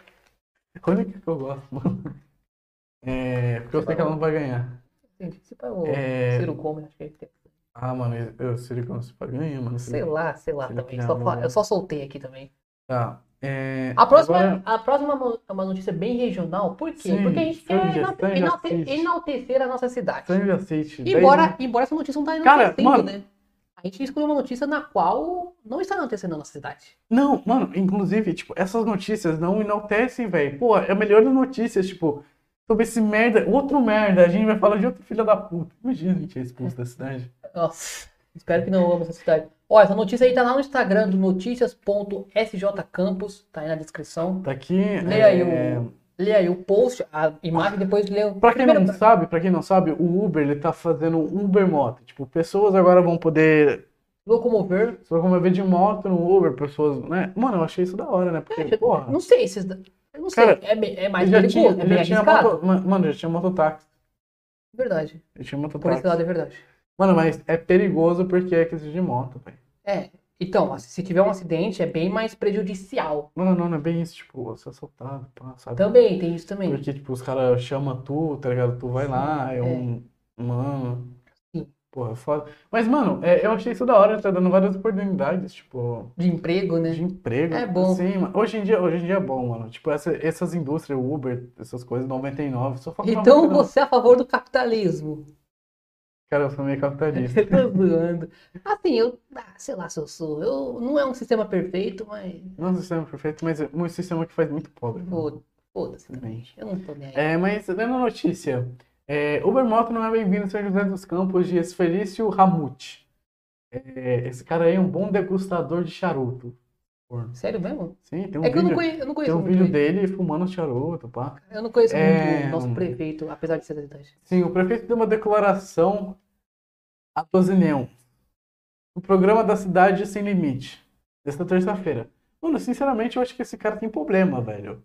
Speaker 2: Única que eu gosto, mano. É, porque eu sei que ela não vai ganhar.
Speaker 1: Entendi. Se o
Speaker 2: É.
Speaker 1: Ciro Gomes, acho que ele tem.
Speaker 2: Ah, mano, eu, que não se ganha, mano.
Speaker 1: Sei lá, sei lá também. Só Eu só soltei aqui também.
Speaker 2: Tá. É,
Speaker 1: A próxima,
Speaker 2: agora-
Speaker 1: a próxima é uma- é notícia bem regional. Por quê?
Speaker 2: Sim,
Speaker 1: Porque a gente quer enalte- enalte- enaltecer a nossa cidade.
Speaker 2: Sanja City.
Speaker 1: Embora,
Speaker 2: dez
Speaker 1: embora essa notícia não
Speaker 2: Cara,
Speaker 1: enaltecendo,
Speaker 2: mano-
Speaker 1: né? A gente escolheu uma notícia na qual não está enaltecendo a nossa cidade.
Speaker 2: Não, mano, inclusive, tipo, essas notícias não enaltecem, velho. Pô, é a melhor das notícias, tipo, sobre esse merda, outro merda, a gente vai falar de outro filho da puta. Imagina a gente é expulso da cidade.
Speaker 1: Nossa, espero que não ame essa cidade. Ó, essa notícia aí tá lá no Instagram do noticias.sjcampus, tá aí na descrição.
Speaker 2: Tá aqui.
Speaker 1: Leia aí
Speaker 2: é,
Speaker 1: o, lê aí o post, a imagem, depois lê o...
Speaker 2: Pra quem
Speaker 1: Primeiro-
Speaker 2: não sabe, pra quem não sabe, o Uber, ele tá fazendo Uber Moto. Tipo, pessoas agora vão poder
Speaker 1: Locomover.
Speaker 2: se locomover de moto no Uber, pessoas, né? Mano, eu achei isso da hora, né? Porque, porra,
Speaker 1: Não sei se... Eu sei,
Speaker 2: Cara,
Speaker 1: é, é mais perigoso,
Speaker 2: tinha,
Speaker 1: é
Speaker 2: tinha moto, ma- mano, já tinha mototáxi.
Speaker 1: Verdade,
Speaker 2: Já tinha
Speaker 1: por esse
Speaker 2: mototáxi.
Speaker 1: lado é verdade.
Speaker 2: Mano, mas é perigoso porque é aquisição de moto, velho.
Speaker 1: É, então, se tiver um acidente é bem mais prejudicial.
Speaker 2: Não, não, não é bem isso, tipo, você é assaltado, pá, sabe?
Speaker 1: Também, tem isso também.
Speaker 2: Porque, tipo, os caras chamam tu, tá ligado? Tu vai lá, é,
Speaker 1: É.
Speaker 2: um. Mano. Porra, foda. Mas, mano, é, eu achei isso da hora, tá dando várias oportunidades, tipo,
Speaker 1: De emprego, né?
Speaker 2: de emprego.
Speaker 1: É bom.
Speaker 2: Sim, mano. Hoje em dia, hoje em dia é bom, mano. Tipo, essa- essas indústrias, Uber, essas coisas, 99, só falta
Speaker 1: Então você é a favor do capitalismo.
Speaker 2: Cara, eu sou meio capitalista.
Speaker 1: Tô zoando. Assim, eu, ah, sei lá se eu sou. Eu, não é um sistema perfeito, mas
Speaker 2: Não é um sistema perfeito, mas é um sistema que faz muito pobre.
Speaker 1: foda-se também. Eu não tô nem aí.
Speaker 2: É, mas lendo a notícia, é, Uber Moto não é bem-vindo em São José dos Campos, diz Felício Ramute. É, esse cara aí é um bom degustador de charuto.
Speaker 1: Sério mesmo?
Speaker 2: Sim, tem um
Speaker 1: É que eu não
Speaker 2: vídeo,
Speaker 1: conheço, eu não
Speaker 2: tem
Speaker 1: conheço
Speaker 2: um
Speaker 1: muito
Speaker 2: vídeo
Speaker 1: ele.
Speaker 2: dele fumando charuto, pá.
Speaker 1: Eu não conheço
Speaker 2: É,
Speaker 1: muito o nosso
Speaker 2: um-
Speaker 1: prefeito, apesar de ser da cidade.
Speaker 2: Sim, o prefeito deu uma declaração a Tosineu no programa da Cidade Sem Limite, desta terça-feira. Mano, sinceramente, eu acho que esse cara tem problema, velho.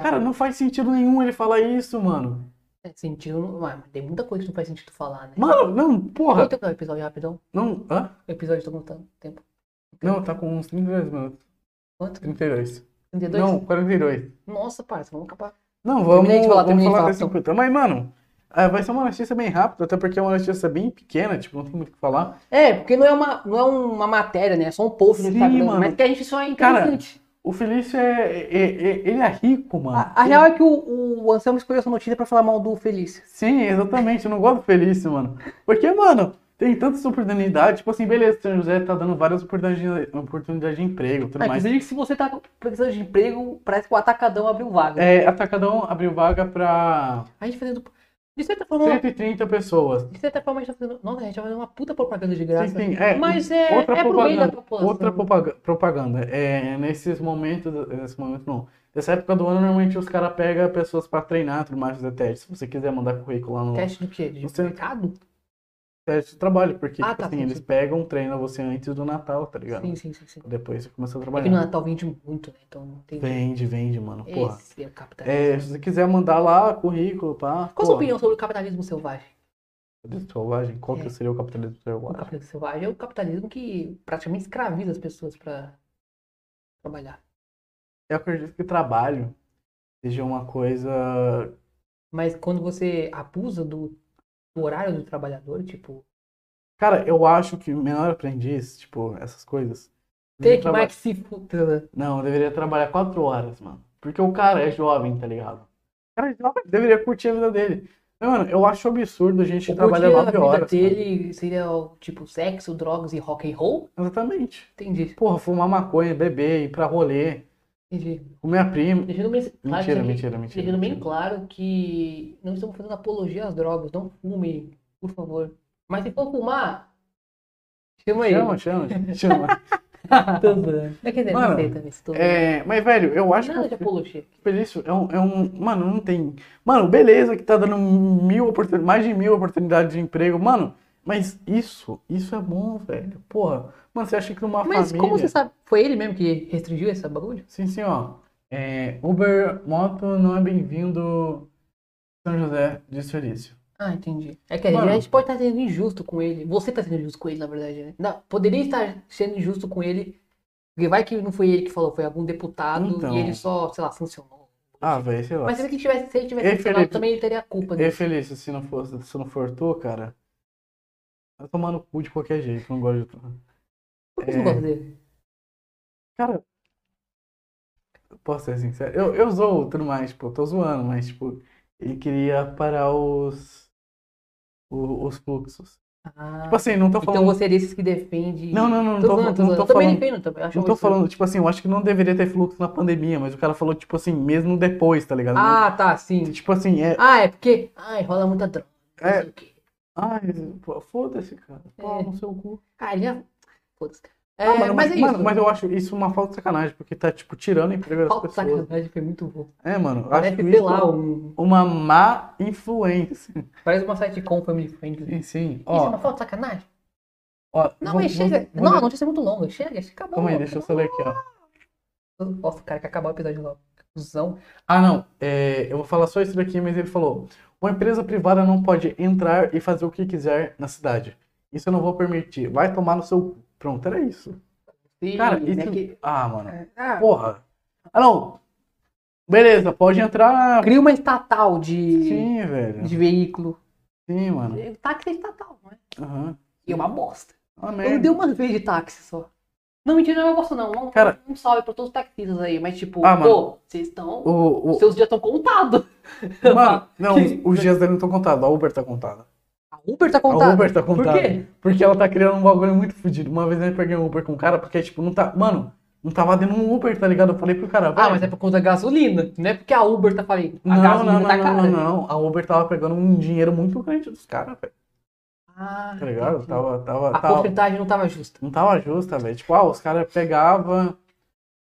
Speaker 2: Cara, não faz sentido nenhum ele falar isso, mano.
Speaker 1: É, sentido. não- Mas tem muita coisa que não faz sentido falar, né?
Speaker 2: Mano, não, porra.
Speaker 1: Quanto tempo é o episódio rapidão?
Speaker 2: Não, hã?
Speaker 1: O episódio tá contando tempo.
Speaker 2: Não, tá com uns 32 minutos.
Speaker 1: Quanto?
Speaker 2: 32.
Speaker 1: 32?
Speaker 2: Não, 42.
Speaker 1: Nossa, parça, vamos acabar.
Speaker 2: Não, vamos,
Speaker 1: Termina de falar,
Speaker 2: vamos
Speaker 1: termina de
Speaker 2: falar
Speaker 1: falar,
Speaker 2: desse 50. Mas, mano, ah, vai ser uma notícia bem rápida, até porque é uma notícia bem pequena, tipo, não tem muito o que falar.
Speaker 1: É, porque não é uma, não é uma matéria, né? É só um post no Instagram.
Speaker 2: mano.
Speaker 1: Mas que a gente só é
Speaker 2: Cara,
Speaker 1: interessante.
Speaker 2: O Felício é, é- é- Ele é rico, mano.
Speaker 1: a, a real é que o, o Anselmo escolheu essa notícia pra falar mal do Felício.
Speaker 2: Sim, exatamente. Eu não gosto do Felício, mano. Porque, mano, tem tantas oportunidades. Tipo assim, beleza, São José tá dando várias oportunidades de, oportunidades de emprego, tudo
Speaker 1: Ah,
Speaker 2: mais.
Speaker 1: inclusive, se você tá precisando de emprego, parece que o Atacadão abriu vaga.
Speaker 2: É, Atacadão abriu vaga pra
Speaker 1: A gente fazendo. De certa forma,
Speaker 2: 130 pessoas.
Speaker 1: de certa forma, a gente tá fazendo. Nossa, a gente tá fazendo uma puta propaganda de graça.
Speaker 2: Sim, sim. É,
Speaker 1: Mas é,
Speaker 2: outra
Speaker 1: é
Speaker 2: propaganda.
Speaker 1: população.
Speaker 2: Outra propaga- propaganda. É, nesses momentos, nesse momento não. Nessa época do ano, normalmente os caras pegam pessoas pra treinar, tudo mais, fazer teste. Se você quiser mandar currículo lá no
Speaker 1: Teste do quê? De mercado?
Speaker 2: Teste de trabalho, porque,
Speaker 1: Ah,
Speaker 2: tipo
Speaker 1: tá,
Speaker 2: assim,
Speaker 1: sim,
Speaker 2: eles
Speaker 1: sim.
Speaker 2: pegam, treinam você antes do Natal, tá ligado?
Speaker 1: Sim, sim, sim, sim.
Speaker 2: Depois você começa a
Speaker 1: É
Speaker 2: trabalhar.
Speaker 1: no Natal vende muito, né? Então não tem.
Speaker 2: Vende, vende, mano. Porra.
Speaker 1: Esse é o capitalismo.
Speaker 2: É, se você quiser mandar lá currículo, pá.
Speaker 1: Qual a sua opinião sobre o capitalismo selvagem?
Speaker 2: Capitalismo selvagem? Qual
Speaker 1: É.
Speaker 2: que seria o capitalismo
Speaker 1: O
Speaker 2: selvagem?
Speaker 1: capitalismo selvagem é o capitalismo que praticamente escraviza as pessoas pra trabalhar.
Speaker 2: Eu acredito que trabalho seja uma coisa.
Speaker 1: Mas quando você abusa do, do horário do trabalhador, tipo,
Speaker 2: Cara, eu acho que menor aprendiz, tipo, essas coisas.
Speaker 1: tem que mais que se fuder.
Speaker 2: Não, deveria trabalhar quatro horas, mano. Porque o cara é jovem, tá ligado? O cara é jovem, deveria curtir a vida dele. Mano, eu acho absurdo a gente
Speaker 1: O
Speaker 2: trabalhar
Speaker 1: curtir a
Speaker 2: nove
Speaker 1: vida
Speaker 2: horas. cara.
Speaker 1: dele seria o, tipo sexo, drogas e rock and roll?
Speaker 2: Exatamente.
Speaker 1: Entendi,
Speaker 2: Porra, fumar maconha, beber, ir pra rolê,
Speaker 1: entendi.
Speaker 2: comer a prima.
Speaker 1: Deixando bem claro,
Speaker 2: Mentira, mentira, mentira.
Speaker 1: deixando bem
Speaker 2: mentira.
Speaker 1: claro que não estamos fazendo apologia às drogas. Não fume, por favor. Mas se for fumar, chama ele.
Speaker 2: Chama, chama, chama.
Speaker 1: Mas quer dizer,
Speaker 2: Mano,
Speaker 1: não sei também. Se tô
Speaker 2: É, mas, velho, eu acho
Speaker 1: Nada de
Speaker 2: que
Speaker 1: apologia.
Speaker 2: o Felício é um, é um. Mano, não tem. Mano, beleza que tá dando mil oportunidades, mais de mil oportunidades de emprego. Mano, mas isso, isso é bom, velho. Porra. Mano, você acha que numa
Speaker 1: Mas
Speaker 2: família.
Speaker 1: como você sabe? Foi ele mesmo que restringiu esse bagulho?
Speaker 2: Sim, sim, ó. É, Uber Moto não é bem-vindo São José de Felício.
Speaker 1: Ah, entendi. É que a
Speaker 2: Mano.
Speaker 1: gente pode estar sendo injusto com ele. Você está sendo injusto com ele, na verdade, né? Não, poderia estar sendo injusto com ele. Porque vai que não foi ele que falou, foi algum deputado
Speaker 2: Então.
Speaker 1: e ele só, sei lá, sancionou.
Speaker 2: Ah, velho, sei lá.
Speaker 1: Mas se ele tivesse, se ele tivesse
Speaker 2: Ei, Felipe.
Speaker 1: também ele teria culpa
Speaker 2: Ei. Felício, se não for, se não for tu, cara, vai tomar no cu de qualquer jeito, não gosto de.
Speaker 1: Por que você
Speaker 2: É.
Speaker 1: não gosta dele?
Speaker 2: Cara, eu posso ser sincero, eu, eu zoo tudo mais, tipo, tô zoando, mas, tipo, ele queria parar os, o- os fluxos.
Speaker 1: Ah,
Speaker 2: Tipo assim, não tô
Speaker 1: então
Speaker 2: falando...
Speaker 1: você é desses que defende.
Speaker 2: Não, não, não, não
Speaker 1: Tô
Speaker 2: tô,
Speaker 1: zoando,
Speaker 2: não
Speaker 1: tô
Speaker 2: tô
Speaker 1: zoando. Eu também
Speaker 2: falando...
Speaker 1: defendo acho
Speaker 2: Não tô falando, tipo assim, eu acho que não deveria ter fluxo na pandemia, mas o cara falou, tipo assim, mesmo depois, tá ligado?
Speaker 1: Ah, tá, sim.
Speaker 2: Tipo assim, é.
Speaker 1: Ah, é porque. Ai, rola muita droga. não
Speaker 2: É. Ai, foda-se, cara. Pau
Speaker 1: É.
Speaker 2: no seu cu.
Speaker 1: Ah, ele já. Foda-se. É,
Speaker 2: Ah, mano,
Speaker 1: mas é isso.
Speaker 2: mano, mas eu acho isso uma falta de sacanagem, porque tá, tipo, tirando o emprego das
Speaker 1: Falta de
Speaker 2: pessoas.
Speaker 1: sacanagem foi muito bom.
Speaker 2: É, mano,
Speaker 1: Parece,
Speaker 2: acho
Speaker 1: sei lá, um.
Speaker 2: uma má influência.
Speaker 1: Parece uma sitcom family friendly.
Speaker 2: Sim, sim.
Speaker 1: Isso é uma
Speaker 2: Ó,
Speaker 1: falta de sacanagem?
Speaker 2: ó.
Speaker 1: Não,
Speaker 2: vou-
Speaker 1: mas chega.
Speaker 2: vou
Speaker 1: não,
Speaker 2: ler-
Speaker 1: a notícia é muito longa. Chega, acabou.
Speaker 2: Calma aí, deixa eu só ler aqui, ó.
Speaker 1: Nossa, o cara que acabar o episódio logo. Cusão.
Speaker 2: Ah, não. é, eu vou falar só isso daqui, mas ele falou: uma empresa privada não pode entrar e fazer o que quiser na cidade. Isso eu não vou permitir. Vai tomar no seu. Pronto, era isso.
Speaker 1: Sim,
Speaker 2: Cara,
Speaker 1: né,
Speaker 2: isso.
Speaker 1: que-
Speaker 2: Ah, mano.
Speaker 1: Ah,
Speaker 2: Porra. Ah, não. Beleza, pode entrar.
Speaker 1: Cria uma estatal de,
Speaker 2: Sim, velho.
Speaker 1: de veículo.
Speaker 2: Sim, mano.
Speaker 1: Táxi é estatal, não é?
Speaker 2: Aham.
Speaker 1: E é uma bosta.
Speaker 2: Ah,
Speaker 1: Eu dei uma vez de táxi só. Não, mentira, não é bosta, não. Um,
Speaker 2: Cara-
Speaker 1: um salve pra todos os taxistas aí. Mas, tipo,
Speaker 2: Ah,
Speaker 1: pô, vocês estão.
Speaker 2: O, o,
Speaker 1: Seus dias estão contados.
Speaker 2: Mano, não,
Speaker 1: Que-
Speaker 2: os, dias dele não estão contados. A Uber tá contada.
Speaker 1: A Uber tá
Speaker 2: A
Speaker 1: contada.
Speaker 2: Uber tá
Speaker 1: Por
Speaker 2: contada.
Speaker 1: quê?
Speaker 2: Porque ela tá criando um bagulho muito fodido. Uma vez eu peguei um Uber com um cara, porque, tipo, não tá. Mano, não tava dando um Uber, tá ligado? Eu falei pro cara,
Speaker 1: Ah, mas é por conta da gasolina. Não é porque a Uber tá falando. A
Speaker 2: Não,
Speaker 1: gasolina
Speaker 2: não, não,
Speaker 1: tá
Speaker 2: não,
Speaker 1: cara.
Speaker 2: não, não. A Uber tava pegando um dinheiro muito grande dos caras, velho.
Speaker 1: Ah,
Speaker 2: Tá ligado?
Speaker 1: entendi.
Speaker 2: Tava, tava,
Speaker 1: A
Speaker 2: tava,
Speaker 1: porcentagem não tava justa.
Speaker 2: não tava justa, velho. Tipo, ah, os caras pegavam,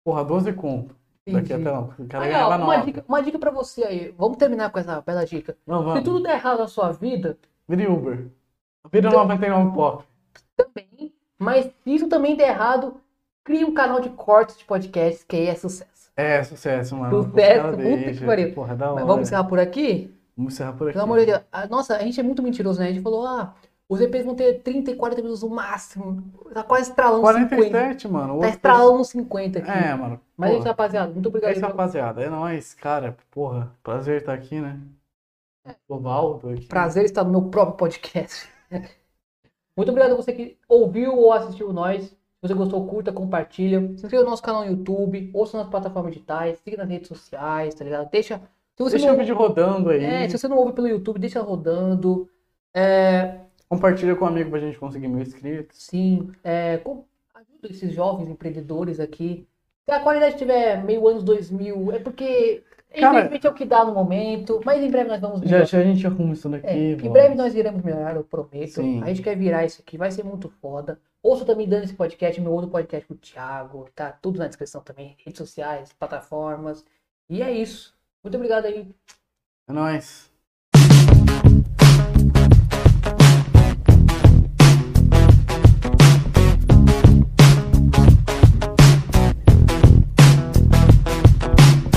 Speaker 2: porra, 12 conto. Daqui até lá. O cara
Speaker 1: Aí, ó, uma,
Speaker 2: 9.
Speaker 1: dica, uma dica pra você aí. Vamos terminar com essa bela dica.
Speaker 2: Não,
Speaker 1: Se
Speaker 2: vamos.
Speaker 1: tudo der errado na sua vida,
Speaker 2: Vire Uber. Vira
Speaker 1: Então-
Speaker 2: 99 pop.
Speaker 1: também. Mas se isso também der errado, crie um canal de cortes de podcast, que aí é sucesso.
Speaker 2: É, sucesso, mano.
Speaker 1: Sucesso, puta que pariu.
Speaker 2: Porra, da hora.
Speaker 1: Mas vamos encerrar por aqui?
Speaker 2: Vamos encerrar por aqui.
Speaker 1: Pelo amor de Deus. Ah, Nossa, a gente é muito mentiroso, né? A gente falou, ah, os EPs vão ter 30 e 40 minutos no máximo. Tá quase estralando 50.
Speaker 2: 47, mano.
Speaker 1: Tá é uns 50 aqui.
Speaker 2: É, mano.
Speaker 1: Mas é isso,
Speaker 2: porra.
Speaker 1: rapaziada. Muito
Speaker 2: É
Speaker 1: obrigado.
Speaker 2: isso,
Speaker 1: pelo-
Speaker 2: rapaziada. É nóis, cara. Porra, prazer estar aqui, né? O Valdo aqui.
Speaker 1: Prazer estar no meu próprio podcast. Muito obrigado a você que ouviu ou assistiu nós. Se você gostou, curta, compartilha. Se inscreva no nosso canal no YouTube, ouça nas plataformas digitais, siga nas redes sociais, tá ligado? Deixa. Se você,
Speaker 2: Deixa o
Speaker 1: não,
Speaker 2: vídeo rodando aí.
Speaker 1: é, se você não ouve pelo YouTube, deixa rodando. É,
Speaker 2: Compartilha com um amigo pra gente conseguir mil inscritos.
Speaker 1: sim, é, com- ajuda esses jovens empreendedores aqui. Se a qualidade estiver meio anos 2000, é porque,
Speaker 2: Cara-
Speaker 1: infelizmente, é o que dá no momento. Mas em breve nós vamos
Speaker 2: Já,
Speaker 1: melhorar.
Speaker 2: já a gente arruma isso daqui.
Speaker 1: É, em breve nós iremos melhorar, eu prometo.
Speaker 2: Sim.
Speaker 1: A gente quer virar isso aqui, vai ser muito foda. Ouça também dando esse podcast, meu outro podcast com o Thiago, tá tudo na descrição também, redes sociais, plataformas. E é isso. Muito obrigado aí.
Speaker 2: É nóis.